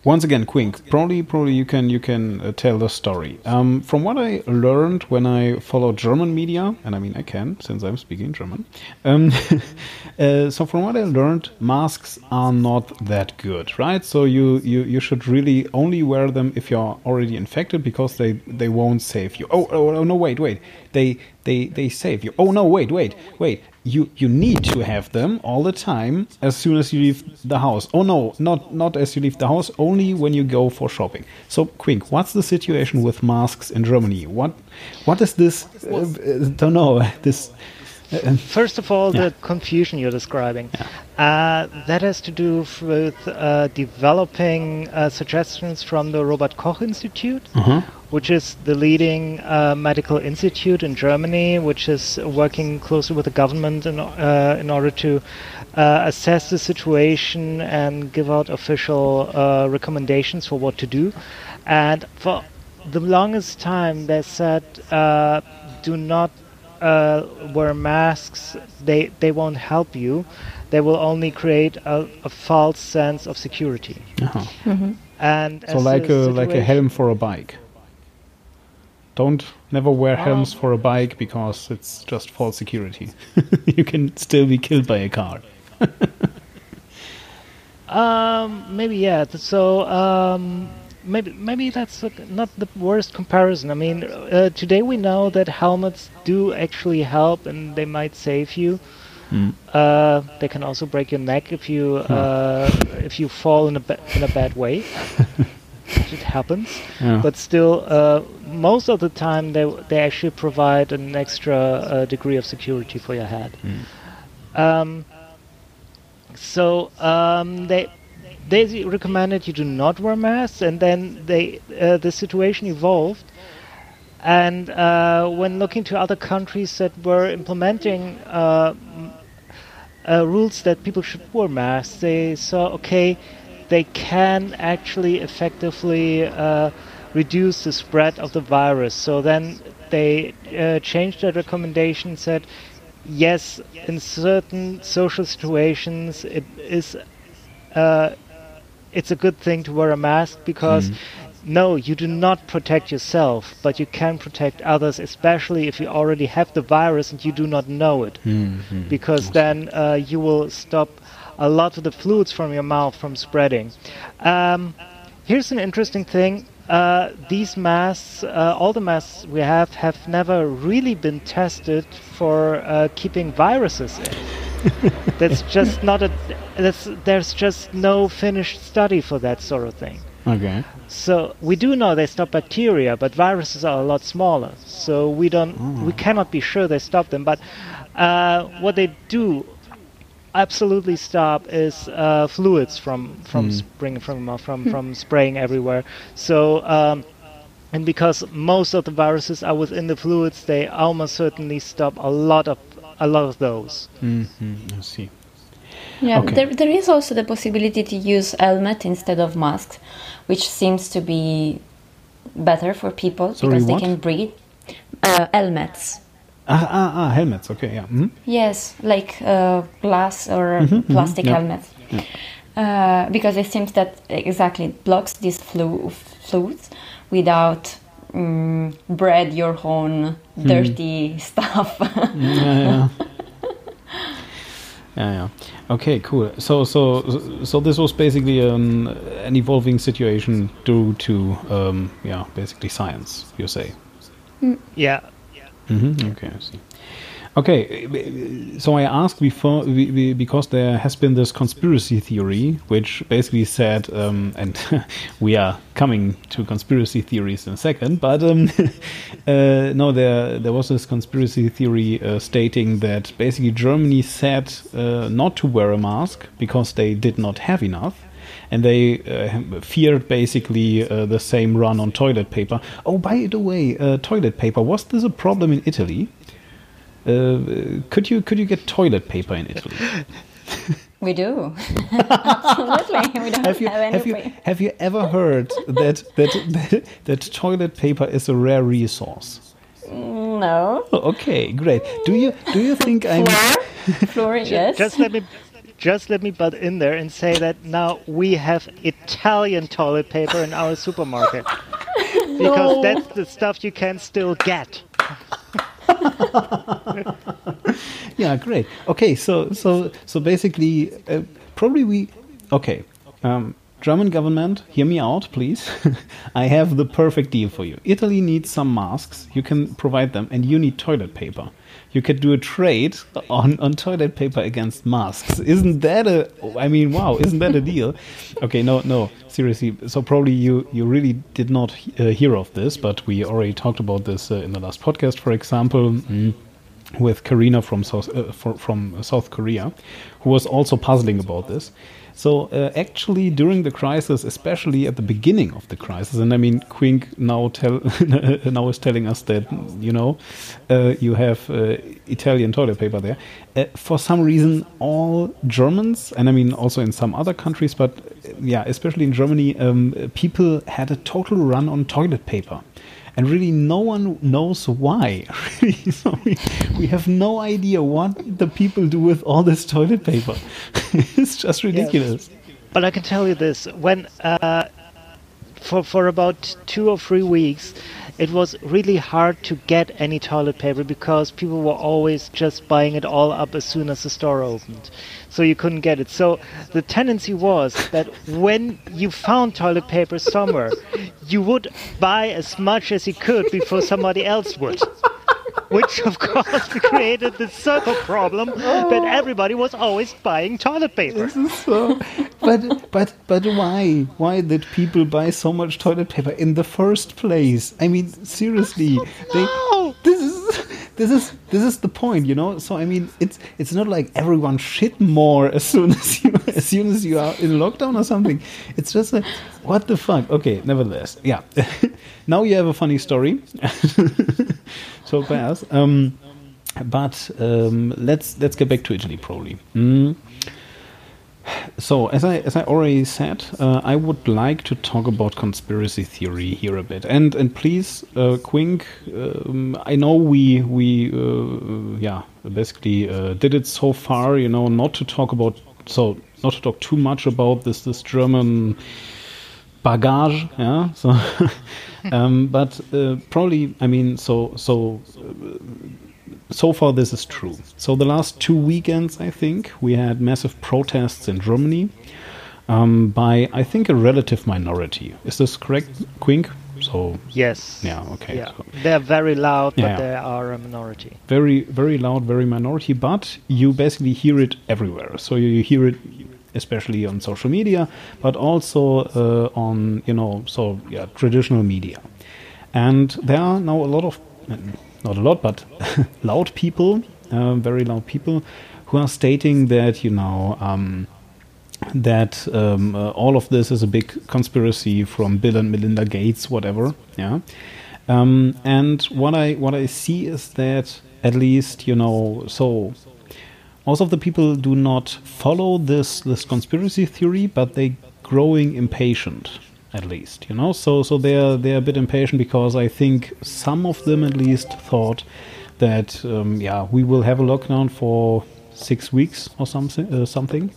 Once again, KWiNK, probably, probably you can you can uh, tell the story. Um, from what I learned when I followed German media, and I mean I can since I'm speaking German. Um, uh, so from what I learned, masks are not that good, right? So you, you you should really only wear them if you're already infected because they they won't save you. Oh, oh, oh no, wait, wait, they they they save you. Oh no, wait, wait, wait. You you need to have them all the time as soon as you leave the house. Oh no, not not as you leave the house. Only when you go for shopping. So, KWiNK, what's the situation with masks in Germany? What what is this? Uh, uh, don't know this. Uh, First of all, Yeah. the confusion you're describing. Uh, that has to do f- with uh, developing uh, suggestions from the Robert Koch Institute, which is the leading uh, medical institute in Germany, which is working closely with the government in, uh, in order to uh, assess the situation and give out official uh, recommendations for what to do. And for the longest time, they said, uh, do not uh, wear masks, they they won't help you. They will only create a, a false sense of security. uh-huh. And So like a like a helm for a bike. Don't never wear Oh. helms for a bike because it's just false security. you can still be killed by a car. Um, maybe yeah. So um, maybe maybe that's not the worst comparison. I mean, uh, today we know that helmets do actually help, and they might save you. Uh, they can also break your neck if you uh, if you fall in a ba- in a bad way. it happens, Yeah. but still, uh, most of the time they they actually provide an extra uh, degree of security for your head. Um, so um, they they recommended you do not wear masks, and then they uh, the situation evolved. And uh, when looking to other countries that were implementing uh, uh, rules that people should wear masks, they saw okay, they can actually effectively uh, reduce the spread of the virus. So then they changed their recommendation, said yes, in certain social situations, it is. Uh, it's a good thing to wear a mask because Mm. no, you do not protect yourself, but you can protect others, especially if you already have the virus and you do not know it, Mhm. because then uh, you will stop a lot of the fluids from your mouth from spreading. Um, here's an interesting thing. Uh, these masks, uh, all the masks we have, have never really been tested for uh, keeping viruses in. that's just not a. That's, there's just no finished study for that sort of thing. Okay. So we do know they stop bacteria, but viruses are a lot smaller. So we don't, we cannot be sure they stop them. But uh, what they do absolutely stop is uh, fluids from from spring from uh, from from spraying everywhere. So. Um, and because most of the viruses are within the fluids, they almost certainly stop a lot of a lot of those. hmm I see. Yeah, Okay. there, there is also the possibility to use helmet instead of masks, which seems to be better for people Sorry, because what? they can breathe. Uh, helmets. Ah, ah, ah, helmets. Okay, yeah. Mhm. Yes, like uh, glass or plastic yeah. helmets. Uh, because it seems that exactly it blocks these flu- fluids without mm, bread your own dirty stuff. Yeah, yeah. yeah, yeah. Okay, cool. So, so, so this was basically an, an evolving situation due to, um, yeah, basically science. You say. Yeah, Mm-hmm. Okay, I see. Okay, uh, so I asked before because there has been this conspiracy theory, which basically said, um, and we are coming to conspiracy theories in a second, but um, uh, no, there there was this conspiracy theory uh, stating that basically Germany said uh, not to wear a mask because they did not have enough and they uh, feared basically uh, the same run on toilet paper. Oh, by the way, uh, toilet paper was this a problem in Italy? Uh, could you could you get toilet paper in Italy? we do. Absolutely. We don't Have you any have you have you ever heard that that that, that toilet paper is a rare resource? No. Oh, Okay, great. Do you do you think I'm Floor? Floor, yes. Just let me just let me butt in there and say that now we have Italian toilet paper in our supermarket. Because that's the stuff you can still get. yeah, great. Okay, so so so basically, uh, probably we. Okay, um, German government, hear me out, please. I have the perfect deal for you. Italy needs some masks. You can provide them, and you need toilet paper. You could do a trade on, on toilet paper against masks. Isn't that a? I mean, wow! Isn't that a deal? Okay, no, no, seriously. So probably you you really did not uh, hear of this, but we already talked about this uh, in the last podcast, for example. Mm with Karina from South uh, for, from South Korea, who was also puzzling about this. So uh, actually, during the crisis, especially at the beginning of the crisis, and I mean, KWiNK now tell now is telling us that you know uh, you have uh, Italian toilet paper there. Uh, for some reason, all Germans, and I mean also in some other countries, but uh, yeah, especially in Germany, um, people had a total run on toilet paper and really no one knows why. Really, so we, we have no idea what the people do with all this toilet paper. it's just ridiculous. But I can tell you this: when uh, for for about two or three weeks, it was really hard to get any toilet paper because people were always just buying it all up as soon as the store opened. So you couldn't get it. So the tendency was that when you found toilet paper somewhere, you would buy as much as you could before somebody else would. Which of course created the circle problem that oh. everybody was always buying toilet paper. This is So, but but but why? Why did people buy so much toilet paper in the first place? I mean, seriously, they, this is this is this is the point, you know. So I mean, it's it's not like everyone shit more as soon as you as soon as you are in lockdown or something. It's just like, what the fuck? Okay, nevertheless, yeah. now you have a funny story. so fast. Um, but um, let's let's get back to Italy, probably. Mm. So, as I as I already said, uh, I would like to talk about conspiracy theory here a bit, and and please, uh, KWiNK, um, I know we we uh, yeah basically uh, did it so far, you know, not to talk about so not to talk too much about this this German bagage, yeah. So, um, but uh, probably, I mean, so so. Uh, so far, this is true. So, the last two weekends, I think, we had massive protests in Germany um, by, I think, a relative minority. Is this correct, KWiNK? So yes, yeah, okay. Yeah. So, They're very loud, but Yeah. they are a minority. very, very loud, very minority, but you basically hear it everywhere. So you hear it especially on social media, but also uh, on, you know, so yeah, traditional media. And there are now a lot of, not a lot, but loud people, uh, very loud people, who are stating that, you know, um, that um, uh, all of this is a big conspiracy from Bill and Melinda Gates, whatever. Yeah. Um, and what I what I see is that at least you know so most of the people do not follow this this conspiracy theory, but they growing impatient at least you know so so they're they're a bit impatient because I think some of them at least thought that um, yeah we will have a lockdown for six weeks or something uh, something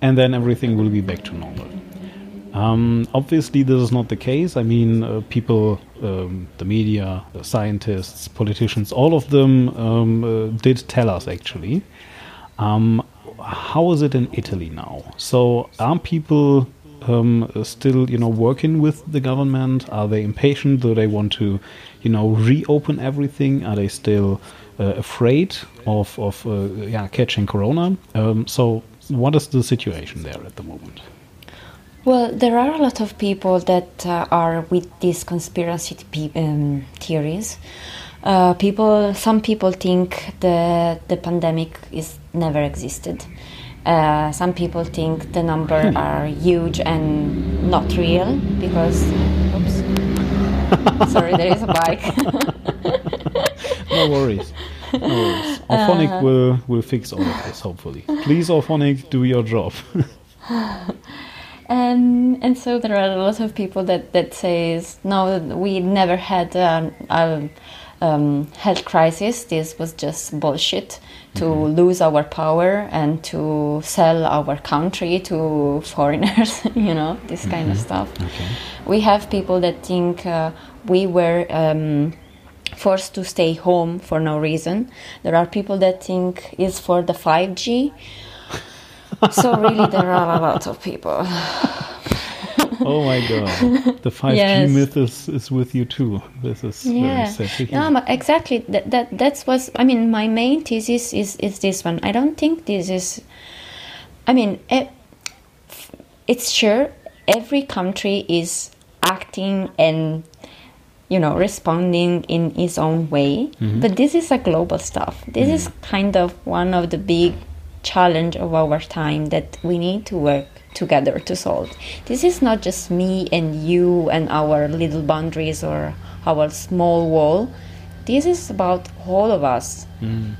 and then everything will be back to normal. Um, obviously, this is not the case. I mean, uh, people, um, the media, the scientists, politicians, all of them um, uh, did tell us actually. Um, how is it in Italy now? So, are people um, still, you know, working with the government? Are they impatient? Do they want to, you know, reopen everything? Are they still uh, afraid of of uh, yeah catching corona? Um, so, what is the situation there at the moment? Well, there are a lot of people that uh, are with these conspiracy um, theories. Uh, people, some people think the the pandemic is never existed. Uh, some people think the number are huge and not real because. Oops. Sorry, there is a bike. No worries. No worries. Auphonic will will fix all of this hopefully. Please, Auphonic, do your job. Um, and so there are a lot of people that, that says no we never had um, a um, health crisis this was just bullshit to lose our power and to sell our country to foreigners you know this kind of stuff okay. we have people that think uh, we were um, forced to stay home for no reason. There are people that think it's for the 5G. so really, there are a lot of people. Oh my god. The 5G Yes. myth is, is with you too. This is very Yeah, sad no, but exactly. That, that that's was. I mean, my main thesis is is this one. I don't think this is. I mean, e- it's sure every country is acting and you know responding in its own way, mm-hmm. but this is a global stuff. This mm-hmm. is kind of one of the big challenge of our time that we need to work together to solve. This is not just me and you and our little boundaries or our small wall. This is about all of us. Mm.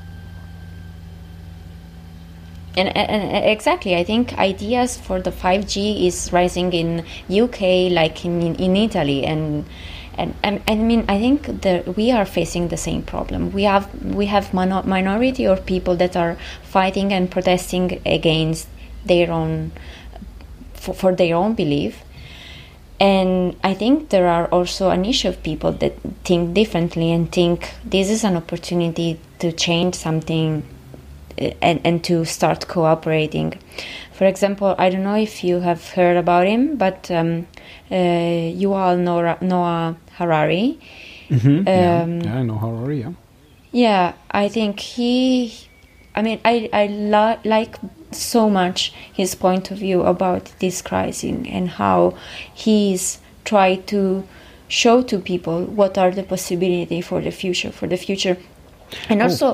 And, and, and exactly, I think ideas for the 5G is rising in UK like in, in Italy and and, and I mean I think that we are facing the same problem. We have we have minor, minority of people that are fighting and protesting against their own for, for their own belief. And I think there are also a niche of people that think differently and think this is an opportunity to change something uh, and, and to start cooperating. For example, I don't know if you have heard about him, but um, uh, you all know Noah Harari. Mhm, yeah. Um, yeah, I know Harari, yeah. Yeah, I think he. I mean, I I li- like so much his point of view about this crisis and how he's tried to show to people what are the possibility for the future for the future, and Oh. also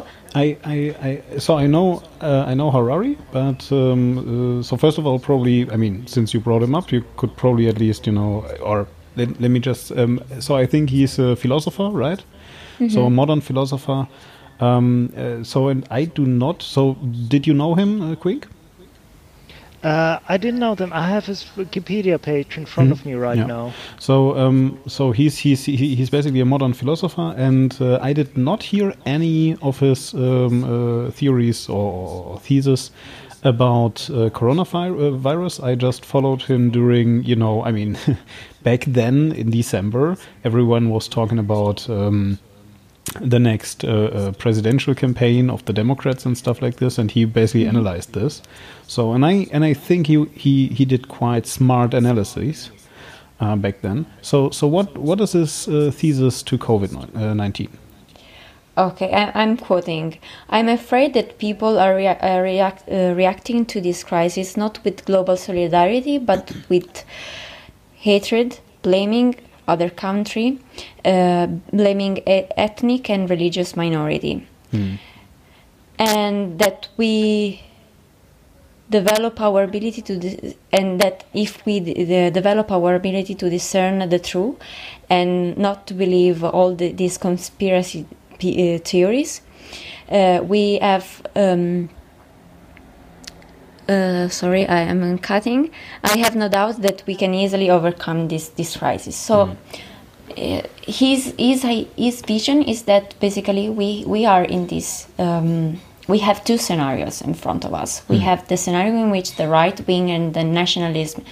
I, I, I, so I know, uh, I know Harari, but um, uh, so first of all, probably, I mean, since you brought him up, you could probably at least, you know, or let, let me just, um, so I think he's a philosopher, right? So a modern philosopher. Um, uh, so and I do not. So did you know him, uh, KWiNK? Uh, I didn't know them. I have his Wikipedia page in front Mhm. of me right Yeah. now. So, um, so he's he's he's basically a modern philosopher, and uh, I did not hear any of his um, uh, theories or, or thesis about uh, coronavirus. I just followed him during, you know, I mean, back then in December, everyone was talking about. Um, the next uh, uh, presidential campaign of the Democrats and stuff like this, and he basically analyzed this. So, and I and I think he he he did quite smart analyses uh, back then. So, so what what is his uh, thesis to COVID nineteen? Okay, I, I'm quoting. I'm afraid that people are, rea- are react, uh, reacting to this crisis not with global solidarity, but with hatred, blaming other country, uh, blaming ethnic and religious minority, and that we develop our ability to dis- and that if we d- develop our ability to discern the truth and not to believe all the, these conspiracy p- uh, theories uh, we have um, uh, sorry I am cutting. I have no doubt that we can easily overcome this this crisis. So uh, his his his vision is that basically we we are in this um, we have two scenarios in front of us. We have the scenario in which the right wing and the nationalism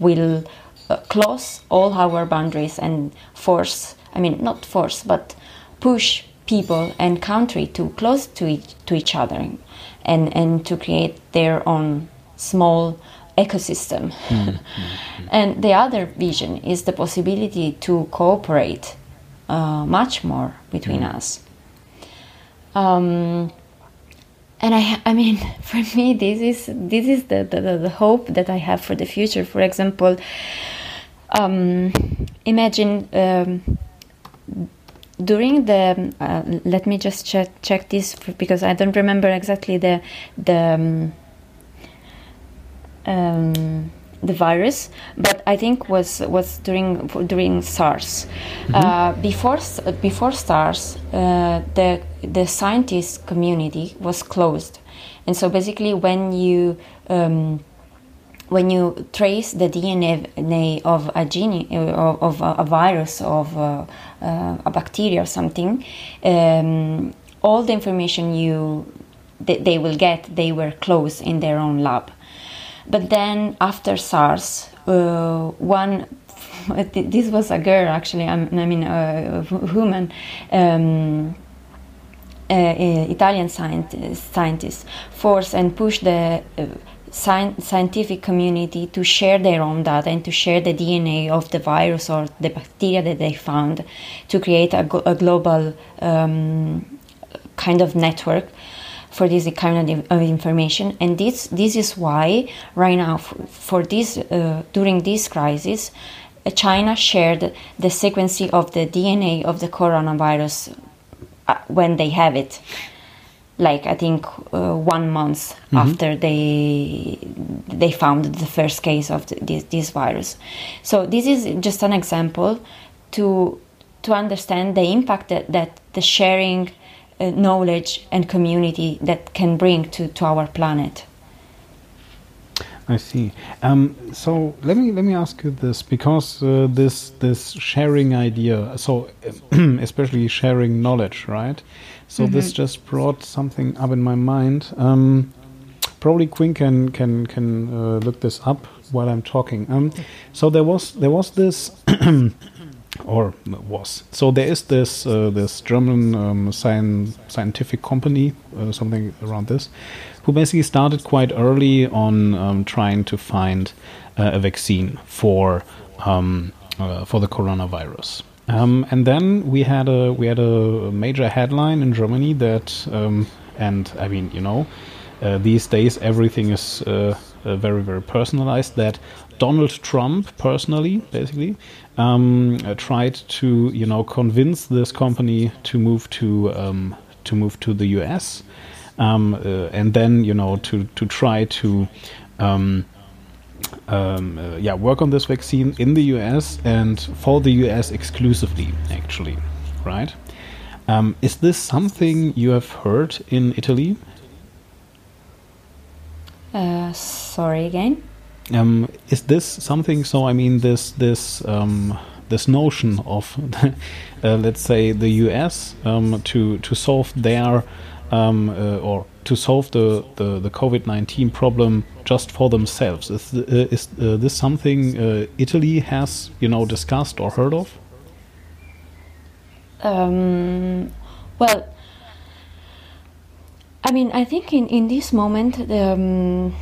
will uh, close all our boundaries and force I mean not force but push people and country to close to each, to each other and and to create their own small ecosystem. and the other vision is the possibility to cooperate uh, much more between us. Um, and I, I mean, for me, this is this is the, the, the hope that I have for the future. For example, um, imagine um, during the uh, let me just check check this for, because I don't remember exactly the the um, um, the virus, but I think was was during during SARS. Uh, before before SARS, uh, the the scientist community was closed, and so basically when you um, when you trace the DNA of a gene of, of a, virus of uh, uh, a bacteria or something, um, all the information you they, they will get they were closed in their own lab. But then after SARS, uh, one this was a girl actually. I mean, a woman. Um, uh, uh, Italian scientist, scientists force and push the uh, scientific community to share their own data and to share the DNA of the virus or the bacteria that they found to create a, a global um, kind of network for this kind of, information. And this this is why right now for this uh, during this crisis. uh, China shared the sequence of the DNA of the coronavirus uh, when they have it like i think uh, one month after they they found the first case of this, this virus. So this is just an example to to understand the impact that, that the sharing uh, knowledge and community that can bring to, to our planet I see. Um, so let me let me ask you this because uh, this this sharing idea, so especially sharing knowledge, right? So this just brought something up in my mind. Um, probably KWiNK can can can uh, look this up while I'm talking. Um, so there was there was this. or was so there is this uh, this German um, scien- scientific company uh, something around this who basically started quite early on um, trying to find uh, a vaccine for um, uh, for the coronavirus. Um, and then we had a we had a major headline in Germany that um, and I mean you know uh, these days everything is uh, uh, very very personalized that Donald Trump personally basically um, uh, tried to you know convince this company to move to um, to move to the US um, uh, and then you know to to try to um, um, uh, yeah work on this vaccine in the US and for the US exclusively actually right um, is this something you have heard in Italy Uh, sorry again. Um, is this something? So I mean, this this um, this notion of, uh, let's say, the U.S. Um, to to solve their um, uh, or to solve the the, the COVID nineteen problem just for themselves. Is uh, is uh, this something uh, Italy has you know discussed or heard of? Um, well, I mean, I think in, in this moment, um,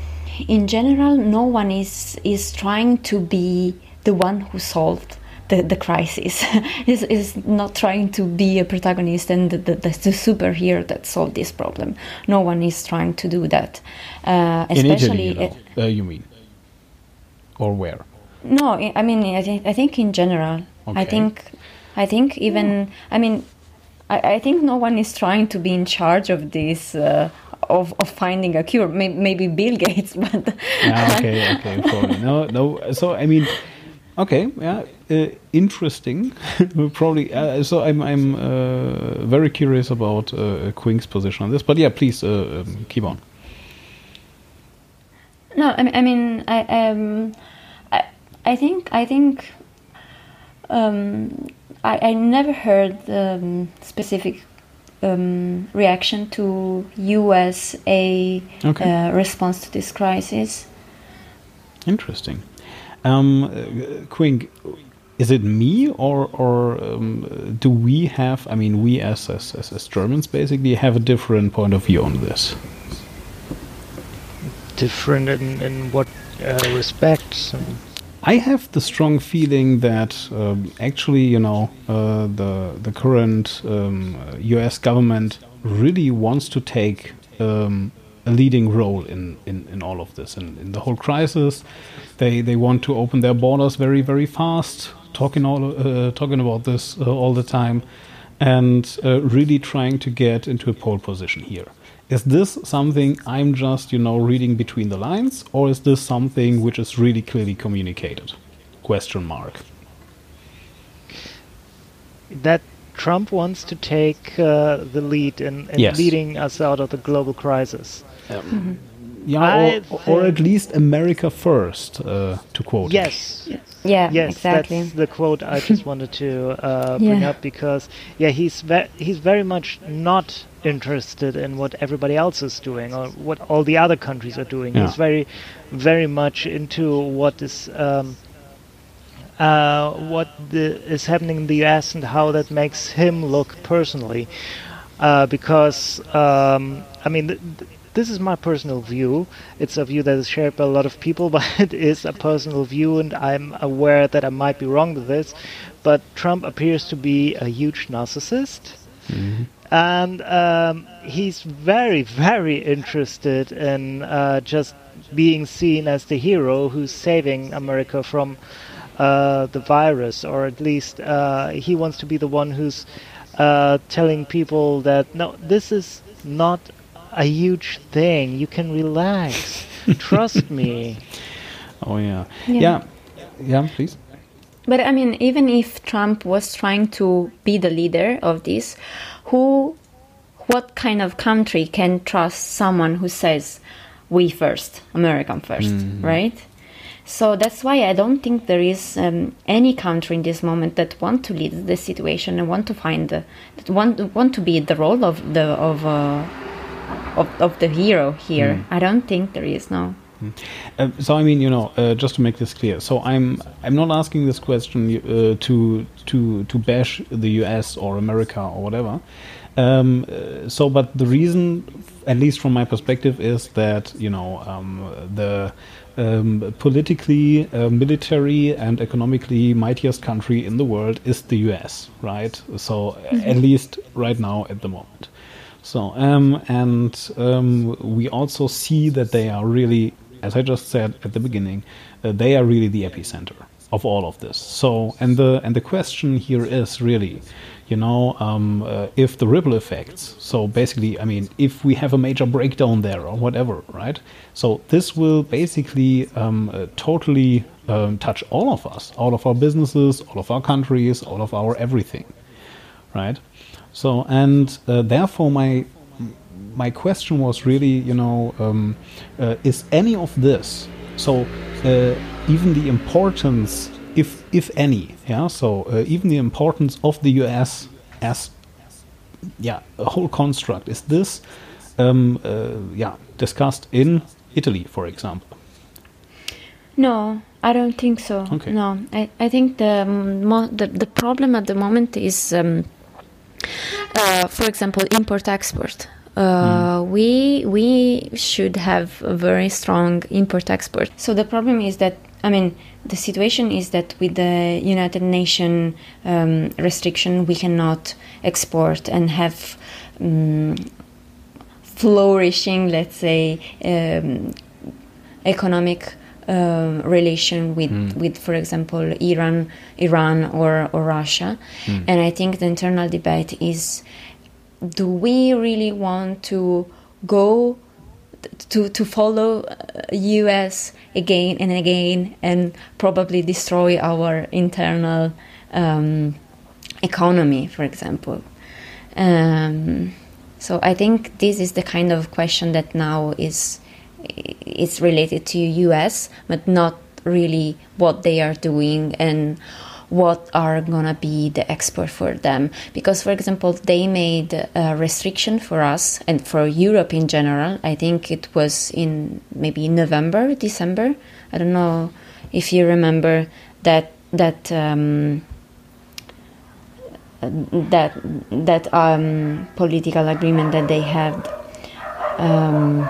in general, no one is is trying to be the one who solved the, the crisis. is is not trying to be a protagonist and the, the, the, superhero that solved this problem. No one is trying to do that. Uh, especially, in Italy, you, know, uh, you mean, or where? No, I mean, I, th- I think in general. Okay. I think, I think even, I mean, I, I, think no one is trying to be in charge of this. Uh, of, of finding a cure, maybe Bill Gates, but yeah, okay, okay, no, no. So I mean, okay, yeah, uh, interesting. probably. Uh, so I'm I'm uh, very curious about uh, KWiNK's position on this, but yeah, please uh, um, keep on. No, I mean, I mean, I um, I, I think I think um, I, I never heard um, specific um, reaction to USA okay. uh, response to this crisis. Interesting. Um, uh, KWiNK, is it me or or um, do we have? I mean, we as, as as Germans basically have a different point of view on this. Different in in what uh, respects? I have the strong feeling that um, actually, you know, uh, the the current um, U.S. government really wants to take um, a leading role in, in, in all of this and in, in, the whole crisis. They they want to open their borders very very fast, talking all uh, talking about this uh, all the time, and uh, really trying to get into a pole position here. Is this something I'm just, you know, reading between the lines, or is this something which is really clearly communicated? Question mark. That Trump wants to take uh, the lead in, in yes. leading us out of the global crisis. Um, mm-hmm. Yeah, or, or, at least America first, uh, to quote. Yes. yes. Yeah, yes, exactly. that's the quote I just wanted to uh, bring yeah. up because, yeah, he's ve- he's very much not interested in what everybody else is doing or what all the other countries are doing. Yeah. He's very, very much into what is um, uh, what the, is happening in the U.S. and how that makes him look personally. Uh, because um, I mean, th- th- this is my personal view. It's a view that is shared by a lot of people, but it is a personal view, and I'm aware that I might be wrong with this. But Trump appears to be a huge narcissist. Mm-hmm and um, he's very, very interested in uh, just being seen as the hero who's saving America from uh, the virus, or at least uh, he wants to be the one who's uh, telling people that no, this is not a huge thing. You can relax. Trust me. Oh yeah. yeah, yeah, yeah. Please. But I mean, even if Trump was trying to be the leader of this, who, what kind of country can trust someone who says, we first, American 1st mm. right? So that's why I don't think there is um, any country in this moment that want to lead the situation and want to find the, that want want to be the role of the of uh, of, of the hero here. Mm. I don't think there is no. Uh, so I mean, you know, uh, just to make this clear, so I'm I'm not asking this question uh, to to to bash the U.S. or America or whatever. Um, uh, so, but the reason, at least from my perspective, is that you know um, the um, politically, uh, military, and economically mightiest country in the world is the U.S. Right? So, mm-hmm. at least right now, at the moment. So, um, and um, we also see that they are really as I just said at the beginning, uh, they are really the epicenter of all of this. So, and the and the question here is really, you know, um, uh, if the ripple effects. So basically, I mean, if we have a major breakdown there or whatever, right? So this will basically um, uh, totally um, touch all of us, all of our businesses, all of our countries, all of our everything, right? So, and uh, therefore, my my question was really, you know, um, uh, is any of this so uh, even the importance, if if any, yeah, so uh, even the importance of the U.S. as yeah a whole construct is this um, uh, yeah discussed in Italy, for example? No, I don't think so. Okay. No, I, I think the, mo- the the problem at the moment is, um, uh, for example, import export. Uh, We we should have a very strong import export. So the problem is that I mean the situation is that with the United Nations um, restriction we cannot export and have. Um, flourishing, let's say, um, economic um, relation with, with, for example, Iran, Iran or, or Russia. And I think the internal debate is: Do we really want to go to to follow uh, U.S. again and again and probably destroy our internal um, economy, for example? Um, so I think this is the kind of question that now is is related to US, but not really what they are doing and what are gonna be the export for them. Because, for example, they made a restriction for us and for Europe in general. I think it was in maybe November, December. I don't know if you remember that that. Um, that that um, political agreement that they had um,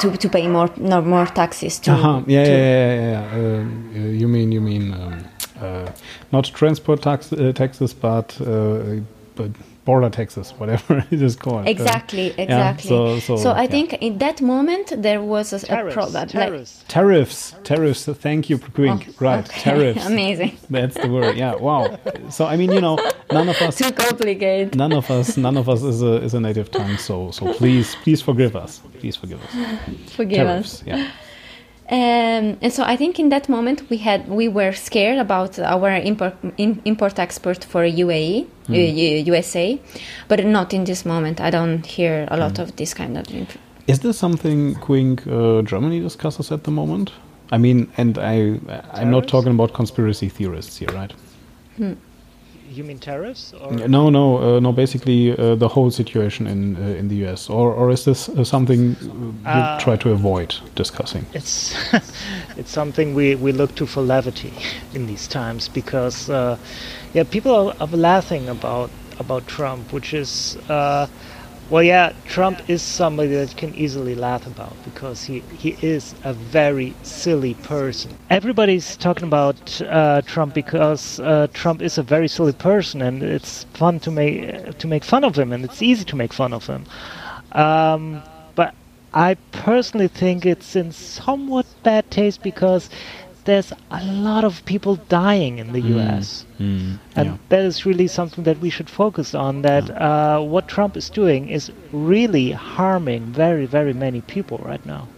to to pay more no, more taxes to, Uh-huh. Yeah, to yeah, yeah, yeah. yeah. Uh, uh, you mean you mean um, uh, not transport tax, uh, taxes, but uh, but border taxes, whatever it is called. Uh, exactly exactly. so- so, I yeah. think in that moment there was a, a Tariffs, problem. Like, tariffs. tariffs, tariffs. Thank you, KWiNK. Oh, right, okay. tariffs. Amazing. That's the word. Yeah. Wow. So I mean, you know, none of us, Too complicated. none of us, none of us is a is a native tongue. So so please please forgive us. Please forgive us. Forgive us. tariffs. Yeah. Um, and so I think in that moment we had we were scared about our import in, import export for UAE uh, U- USA, but not in this moment. I don't hear a lot of this kind of. Is this something KWiNK uh, Germany discusses at the moment? I mean, and I I'm not talking about conspiracy theorists here, right? You mean tariffs? Or No, no, uh, no. Basically, uh, the whole situation in uh, in the US, or or is this uh, something you Uh, try to avoid discussing? it's it's something we, we look to for levity in these times because uh, yeah people are, are laughing about about Trump which is uh, well yeah Trump is somebody that can easily laugh about because he, he is a very silly person. Everybody's talking about uh, Trump because uh, Trump is a very silly person and it's fun to make to make fun of him and it's easy to make fun of him. Um, but I personally think it's in somewhat bad taste because there's a lot of people dying in the US. And yeah. that is really something that we should focus on. That uh, what Trump is doing is really harming very, very many people right now.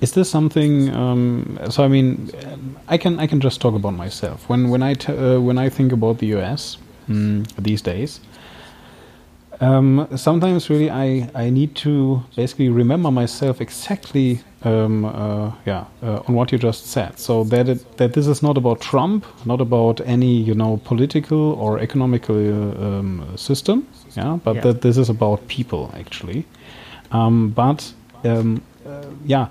Is this something? Um, so I mean, I can I can just talk about myself. When when I t- uh, when I think about the US mm, these days, um, sometimes really I I need to basically remember myself exactly. Um, uh, yeah, uh, on what you just said. So that it, that this is not about Trump, not about any you know political or economical um, system. Yeah, but Yeah. that this is about people actually. Um, but um, uh, yeah,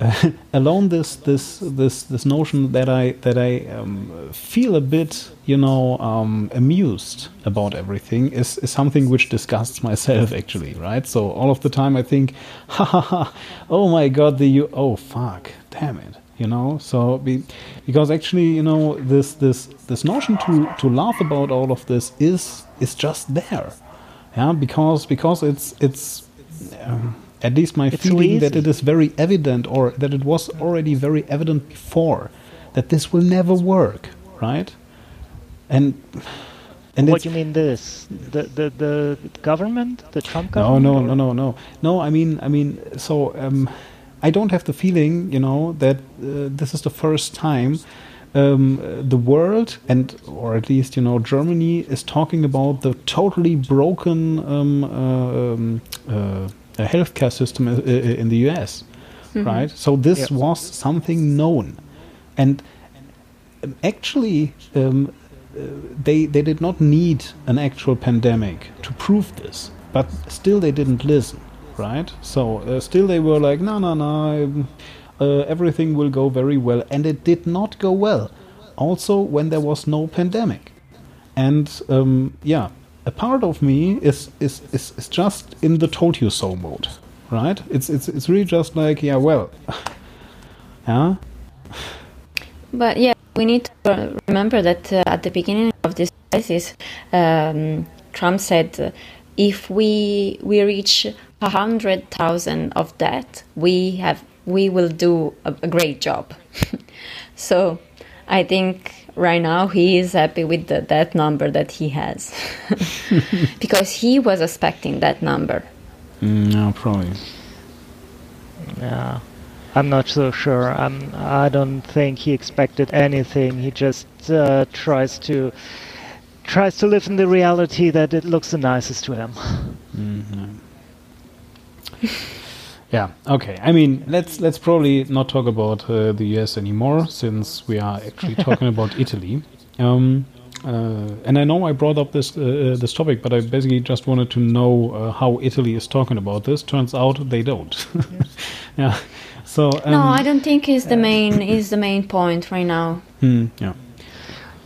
uh, alone this this this this notion that I that I um, feel a bit you know um, amused about everything is, is something which disgusts myself actually, right? So all of the time I think, ha ha ha, oh my god, the you oh fuck, damn it. You know, so be, because actually, you know, this this this notion to to laugh about all of this is is just there, yeah, because because it's it's um, at least my It's so feeling that it is very evident or that it was already very evident before that this will never work right and and what do you mean this? The, the the government, the Trump government? no no, no no no no i mean i mean so um, i don't have the feeling you know that uh, this is the first time um, the world and or at least you know Germany is talking about the totally broken um, uh, um, uh, healthcare system in the US, mm-hmm. right? So this yep. was something known, and um, actually. Um, uh, they they did not need an actual pandemic to prove this, but still they didn't listen, right? So uh, still they were like, no, no, no, uh, everything will go very well. And it did not go well. Also, when there was no pandemic. And um, yeah, a part of me is, is, is, is just in the told you so mode, right? It's, it's, it's really just like, yeah, well, yeah. But yeah, we need to remember that uh, at the beginning of this crisis, um, Trump said, uh, if we we reach a hundred thousand of that, we have we will do a, a great job. so I think right now he is happy with the, that number that he has because he was expecting that number. Mm, no, probably. Yeah, I'm not so sure. I'm. I don't think he expected anything. He just uh, tries to tries to live in the reality that it looks the nicest to him. Mm-hmm. Yeah. Okay. I mean, let's let's probably not talk about uh, the US anymore since we are actually talking about Italy. Um, uh, and I know I brought up this uh, uh this topic, but I basically just wanted to know uh, how Italy is talking about this. Turns out they don't. yeah. So um, no, I don't think is the main is the main point right now. Hmm, yeah.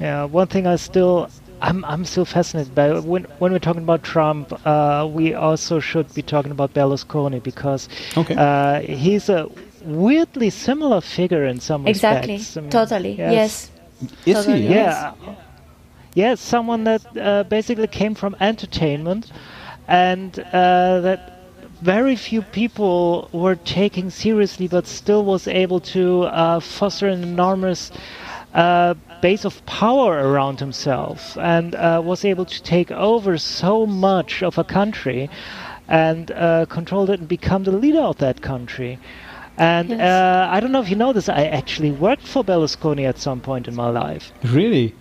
Yeah. One thing I still I'm I'm still fascinated by when when we're talking about Trump, uh, we also should be talking about Berlusconi because okay. uh, he's a weirdly similar figure in some exactly. respects. Exactly, mean, totally, yes. yes. Is he? Yeah. Yes, someone that uh, basically came from entertainment, and uh, that very few people were taking seriously, but still was able to uh, foster an enormous uh, base of power around himself and uh, was able to take over so much of a country and uh, control it and become the leader of that country. And yes. uh, I don't know if you know this, I actually worked for Berlusconi at some point in my life. Really?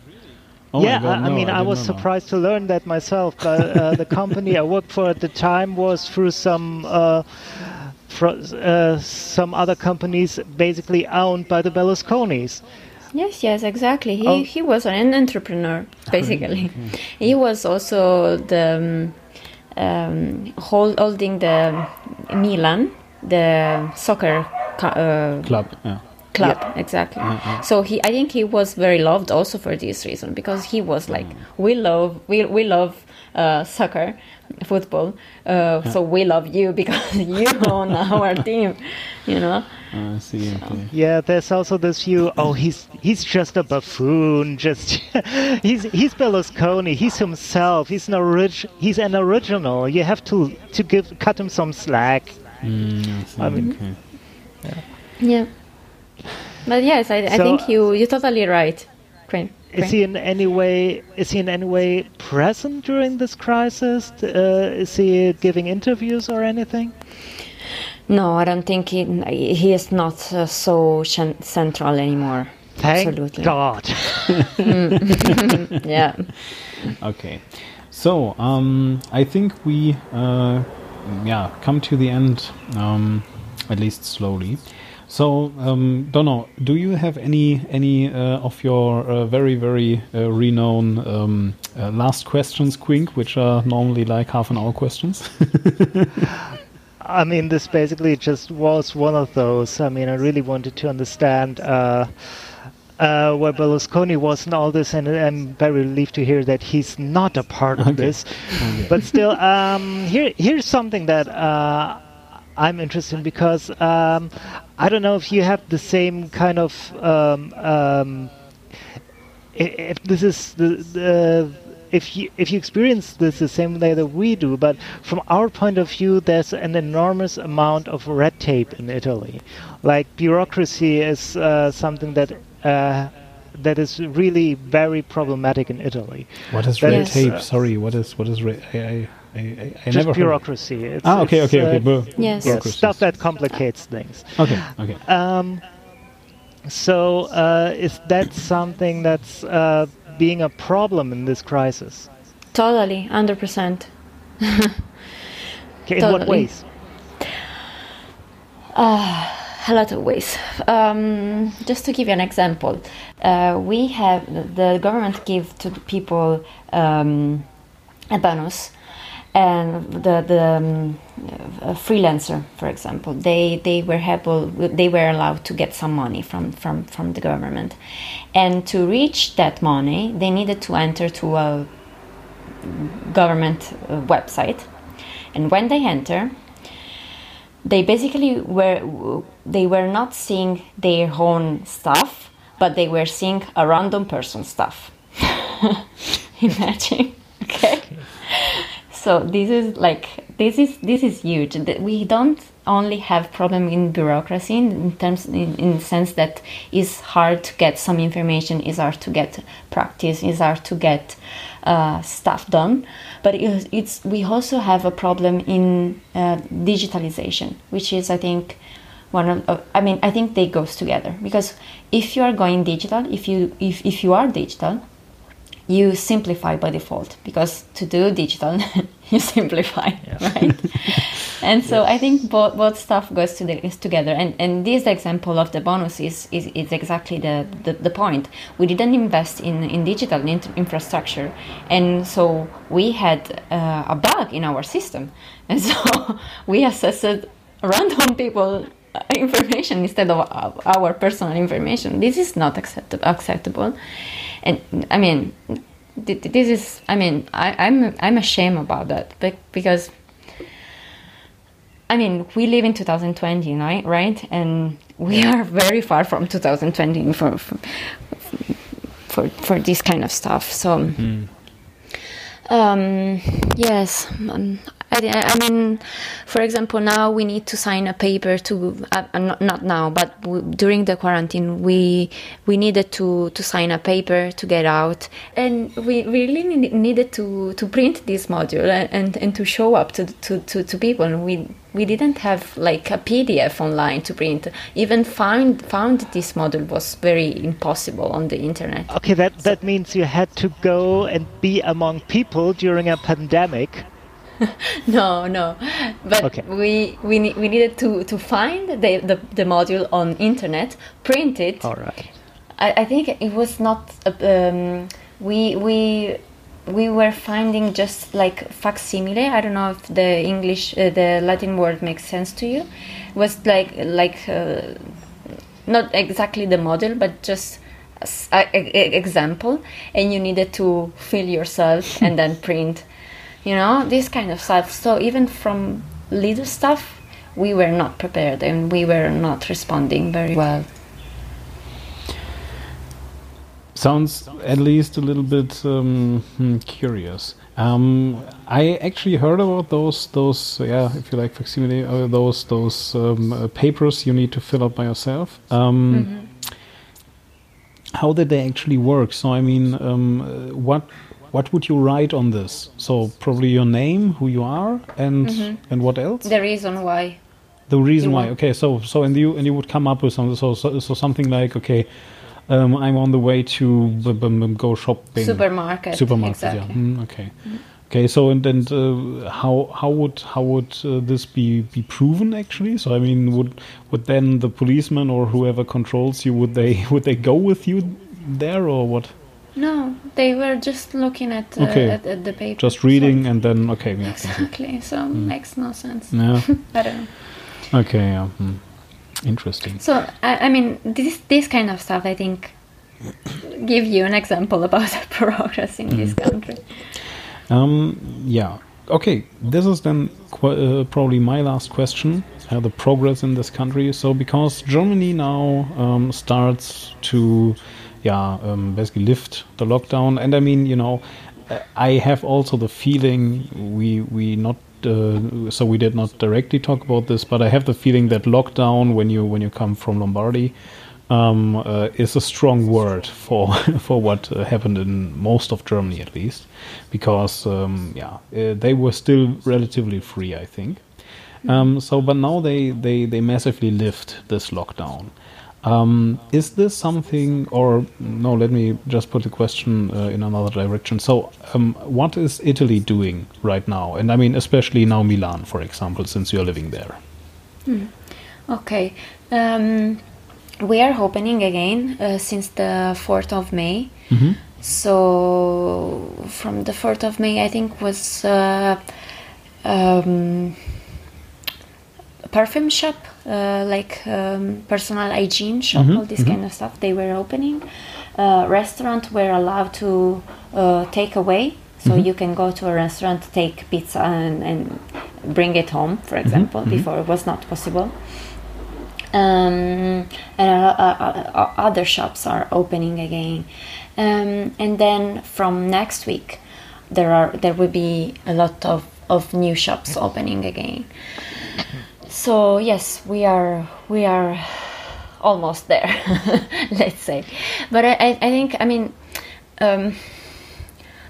Oh yeah, God, I, no, I, mean, I, I was surprised to learn that myself. But uh, the company I worked for at the time was through some. Uh, uh, some other companies basically owned by the Berlusconis. Yes, yes, exactly. He oh. he was an entrepreneur basically. Mm-hmm. he was also the um, um, hold, holding the Milan, the soccer uh, club. Yeah. Club, yeah. exactly. So he, I think he was very loved also for this reason because he was like, mm. we love, we we love uh, soccer, football. Uh, yeah. So we love you because you own our team, you know. I see. Okay. Yeah, there's also this view. Oh, he's he's just a buffoon. Just he's he's Berlusconi. He's himself. He's an orig- He's an original. You have to to give cut him some slack. Mm, I, I mean, okay. yeah. yeah. But yes, I, I think you you're totally right. Great. Is he in any way is he in any way present during this crisis? Uh, is he giving interviews or anything? No, I don't think he he is not uh, so central anymore. Thank Absolutely. God. yeah. Okay, so um, I think we uh, yeah come to the end um, at least slowly. So, um, don't know. Do you have any any uh, of your uh, very very uh, renowned um, uh, last questions, KWiNK, which are normally like half an hour questions? I mean, this basically just was one of those. I mean, I really wanted to understand uh, uh, where Berlusconi was in all this, and I'm very relieved to hear that he's not a part of okay. this. Okay. But still, um, here here's something that I'm interested in because um, I don't know if you have the same kind of um, um, if this is the, the if you if you experience this the same way that we do, but from our point of view, there's an enormous amount of red tape in Italy. Like bureaucracy is uh, something that uh, that is really very problematic in Italy. What is red tape? Uh, Sorry, what is what is red? I, I, I, I Just bureaucracy. It's, ah, okay, okay, okay. Uh, yes. yes, stuff that complicates things. Okay, okay. Um, So, uh, is that something that's uh, being a problem in this crisis? Totally, hundred percent. Okay, in what ways? Uh, a lot of ways. Um, just to give you an example, uh, we have the government give to the people um, a bonus, and the the um, freelancer, for example, they they were able they were allowed to get some money from from from the government, and to reach that money, they needed to enter to a government uh, website, and when they enter they basically were they were not seeing their own stuff but they were seeing a random person stuff. Imagine okay so this is like this is this is huge. We don't only have problem in bureaucracy in terms in, in sense that it's hard to get some information is hard to get practice is hard to get uh, stuff done. But it's, it's, we also have a problem in uh, digitalization which is i think one of i mean i think they goes together. Because if you are going digital if you if, if you are digital you simplify by default because to do digital you simplify right? And so yes. i think both, both stuff goes to the, is together. And, and this example of the bonus is, is, is exactly the, the, the point. We didn't invest in, in digital in infrastructure and so we had uh, a bug in our system. And so we assessed random people information instead of our personal information. This is not accept- acceptable and I mean, this is I mean I, I'm I'm ashamed about that because I mean we live in 2020 right right? And we are very far from 2020 for for for this kind of stuff so. Mm-hmm. um, yes um, I, I, mean, for example, now we need to sign a paper to uh, uh not now, but w- during the quarantine, we we needed to to sign a paper to get out, and we really needed to to print this module and and to show up to to to, to people. And we we didn't have like a PDF online to print. Even find found this module was very impossible on the internet. Okay, that that means you had to go and be among people during a pandemic no, no. But okay. we we we needed to to find the, the, the module on internet, print it. All right. I, I think it was not. Um, we we we were finding just like facsimile. I don't know if the English, uh, the Latin word makes sense to you. It was like like uh, not exactly the model, but just a, a, a example, and you needed to fill yourself and then print you know this kind of stuff. So even from little stuff we were not prepared and we were not responding very well. Sounds at least a little bit um, hmm, curious. Um, I actually heard about those those yeah if you like facsimile uh, those those um, uh, papers you need to fill out by yourself. Um, mm -hmm. how did they actually work? So I mean um, what what would you write on this? So probably your name, who you are, and mm-hmm. and what else? The reason why. The reason why. Okay, so so and you and you would come up with something. So so, so something like okay. Um, I'm on the way to b- b- go shopping. Supermarket. Supermarket. Exactly. Yeah. Mm, okay. Mm. Okay. So and then uh, how how would how would uh, this be be proven actually? So I mean, would would then the policeman or whoever controls you would they would they go with you there or what? No, they were just looking at, uh, okay. at, at, the paper. Just reading so and then okay. Yeah. Exactly. So mm. makes no sense. Yeah. I don't know. Okay. Yeah. Mm. Interesting. So I, I mean, this this kind of stuff, I think, give you an example about the progress in mm. this country. Um. Yeah. Okay. This is then uh, probably my last question. Uh, the progress in this country. So because Germany now um, starts to yeah, um, basically lift the lockdown. And I mean, you know, I have also the feeling we we not uh, so we did not directly talk about this, but I have the feeling that lockdown when you when you come from Lombardy um, uh, is a strong word for for what uh, happened in most of Germany at least, because um, yeah uh, they were still relatively free, I think. Um, so, but now they, they, they massively lift this lockdown. Um, is this something, or no? Let me just put the question uh, in another direction. So, um, what is Italy doing right now? And I mean, especially now Milan, for example, since you're living there. Hmm. Okay, um, we are opening again uh, since the fourth of May. Mm-hmm. So from the fourth of May, I think was. Uh, um, perfume shop, uh, like um, personal hygiene shop, Mhm, all this mhm. kind of stuff. They were opening. Uh, restaurant were allowed to uh, take away, so Mhm. you can go to a restaurant, take pizza, and, and bring it home. For example, mhm. before it was not possible. Um, and uh, uh, uh, other shops are opening again, um, and then from next week, there are there will be a lot of, of new shops opening again. So yes, we are we are almost there, let's say. But I, I, think I mean, um,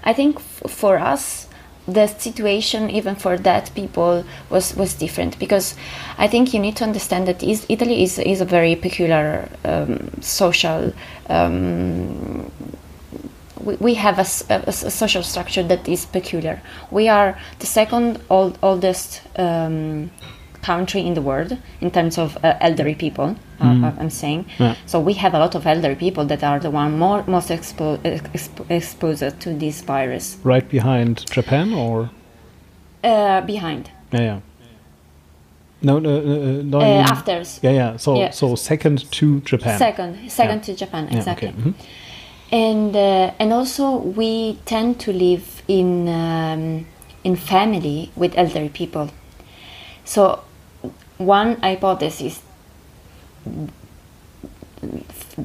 I think for us the situation even for that people was was different because I think you need to understand that is, Italy is is a very peculiar um, social. Um, we, have a social structure that is peculiar. We are the second old, oldest um, country in the world in terms of uh, elderly people. Uh, I'm saying. Yeah. So we have a lot of elderly people that are the one more most expo- exp- exposed to this virus. Right behind Japan, or Uh, behind, yeah, yeah. No, no, uh, no. uh, I mean- after Yeah, yeah. So, Yeah. so second to Japan. second, second Yeah. to Japan, exactly. okay. mhm. and uh, and also we tend to live in um, in family with elderly people. So one hypothesis,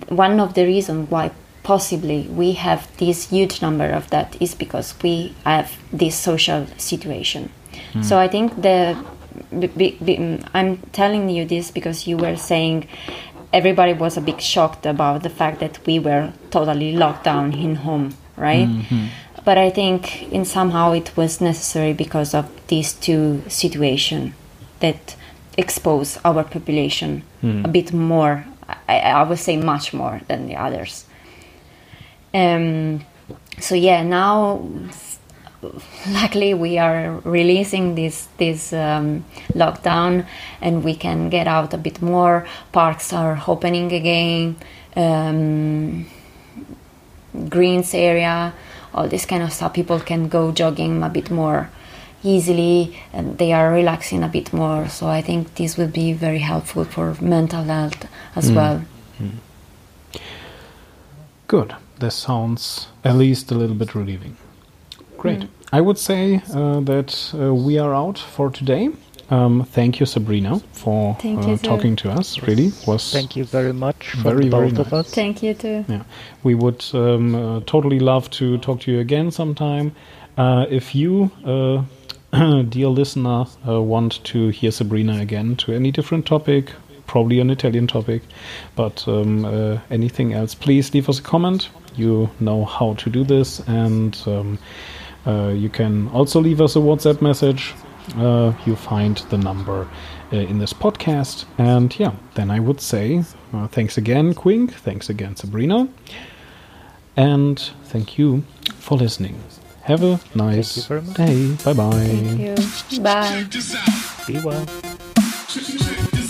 one of the reasons why possibly we have this huge number of that is because we have this social situation. Hmm. So I think the I'm telling you this because you were saying everybody was a bit shocked about the fact that we were totally locked down in home, right? Mm-hmm. But I think in somehow it was necessary because of these two situations that expose our population a bit more. I, I would say much more than the others. Um, so yeah, now luckily we are releasing this this um, lockdown and we can get out a bit more. Parks are opening again. Um, greens area all this kind of stuff. People can go jogging a bit more easily and they are relaxing a bit more so i think this will be very helpful for mental health as well Good. This sounds at least a little bit relieving. Great. I would say uh, that uh, we are out for today. Um, thank you, Sabrina, for Thank uh, you, talking to us. Really was Thank you very much from Very, the very both of us. thank you too Yeah, we would um, uh, totally love to talk to you again sometime. Uh, if you, uh, dear listener, uh, want to hear Sabrina again to any different topic, probably an Italian topic, but um, uh, anything else, please leave us a comment. You know how to do this, and um, uh, you can also leave us a WhatsApp message. Uh, you find the number uh, in this podcast. And yeah, then I would say uh, thanks again, KWiNK. Thanks again, Sabrina. And thank you for listening. Have a nice you very much. day. Bye bye. thank you bye Be well. Check this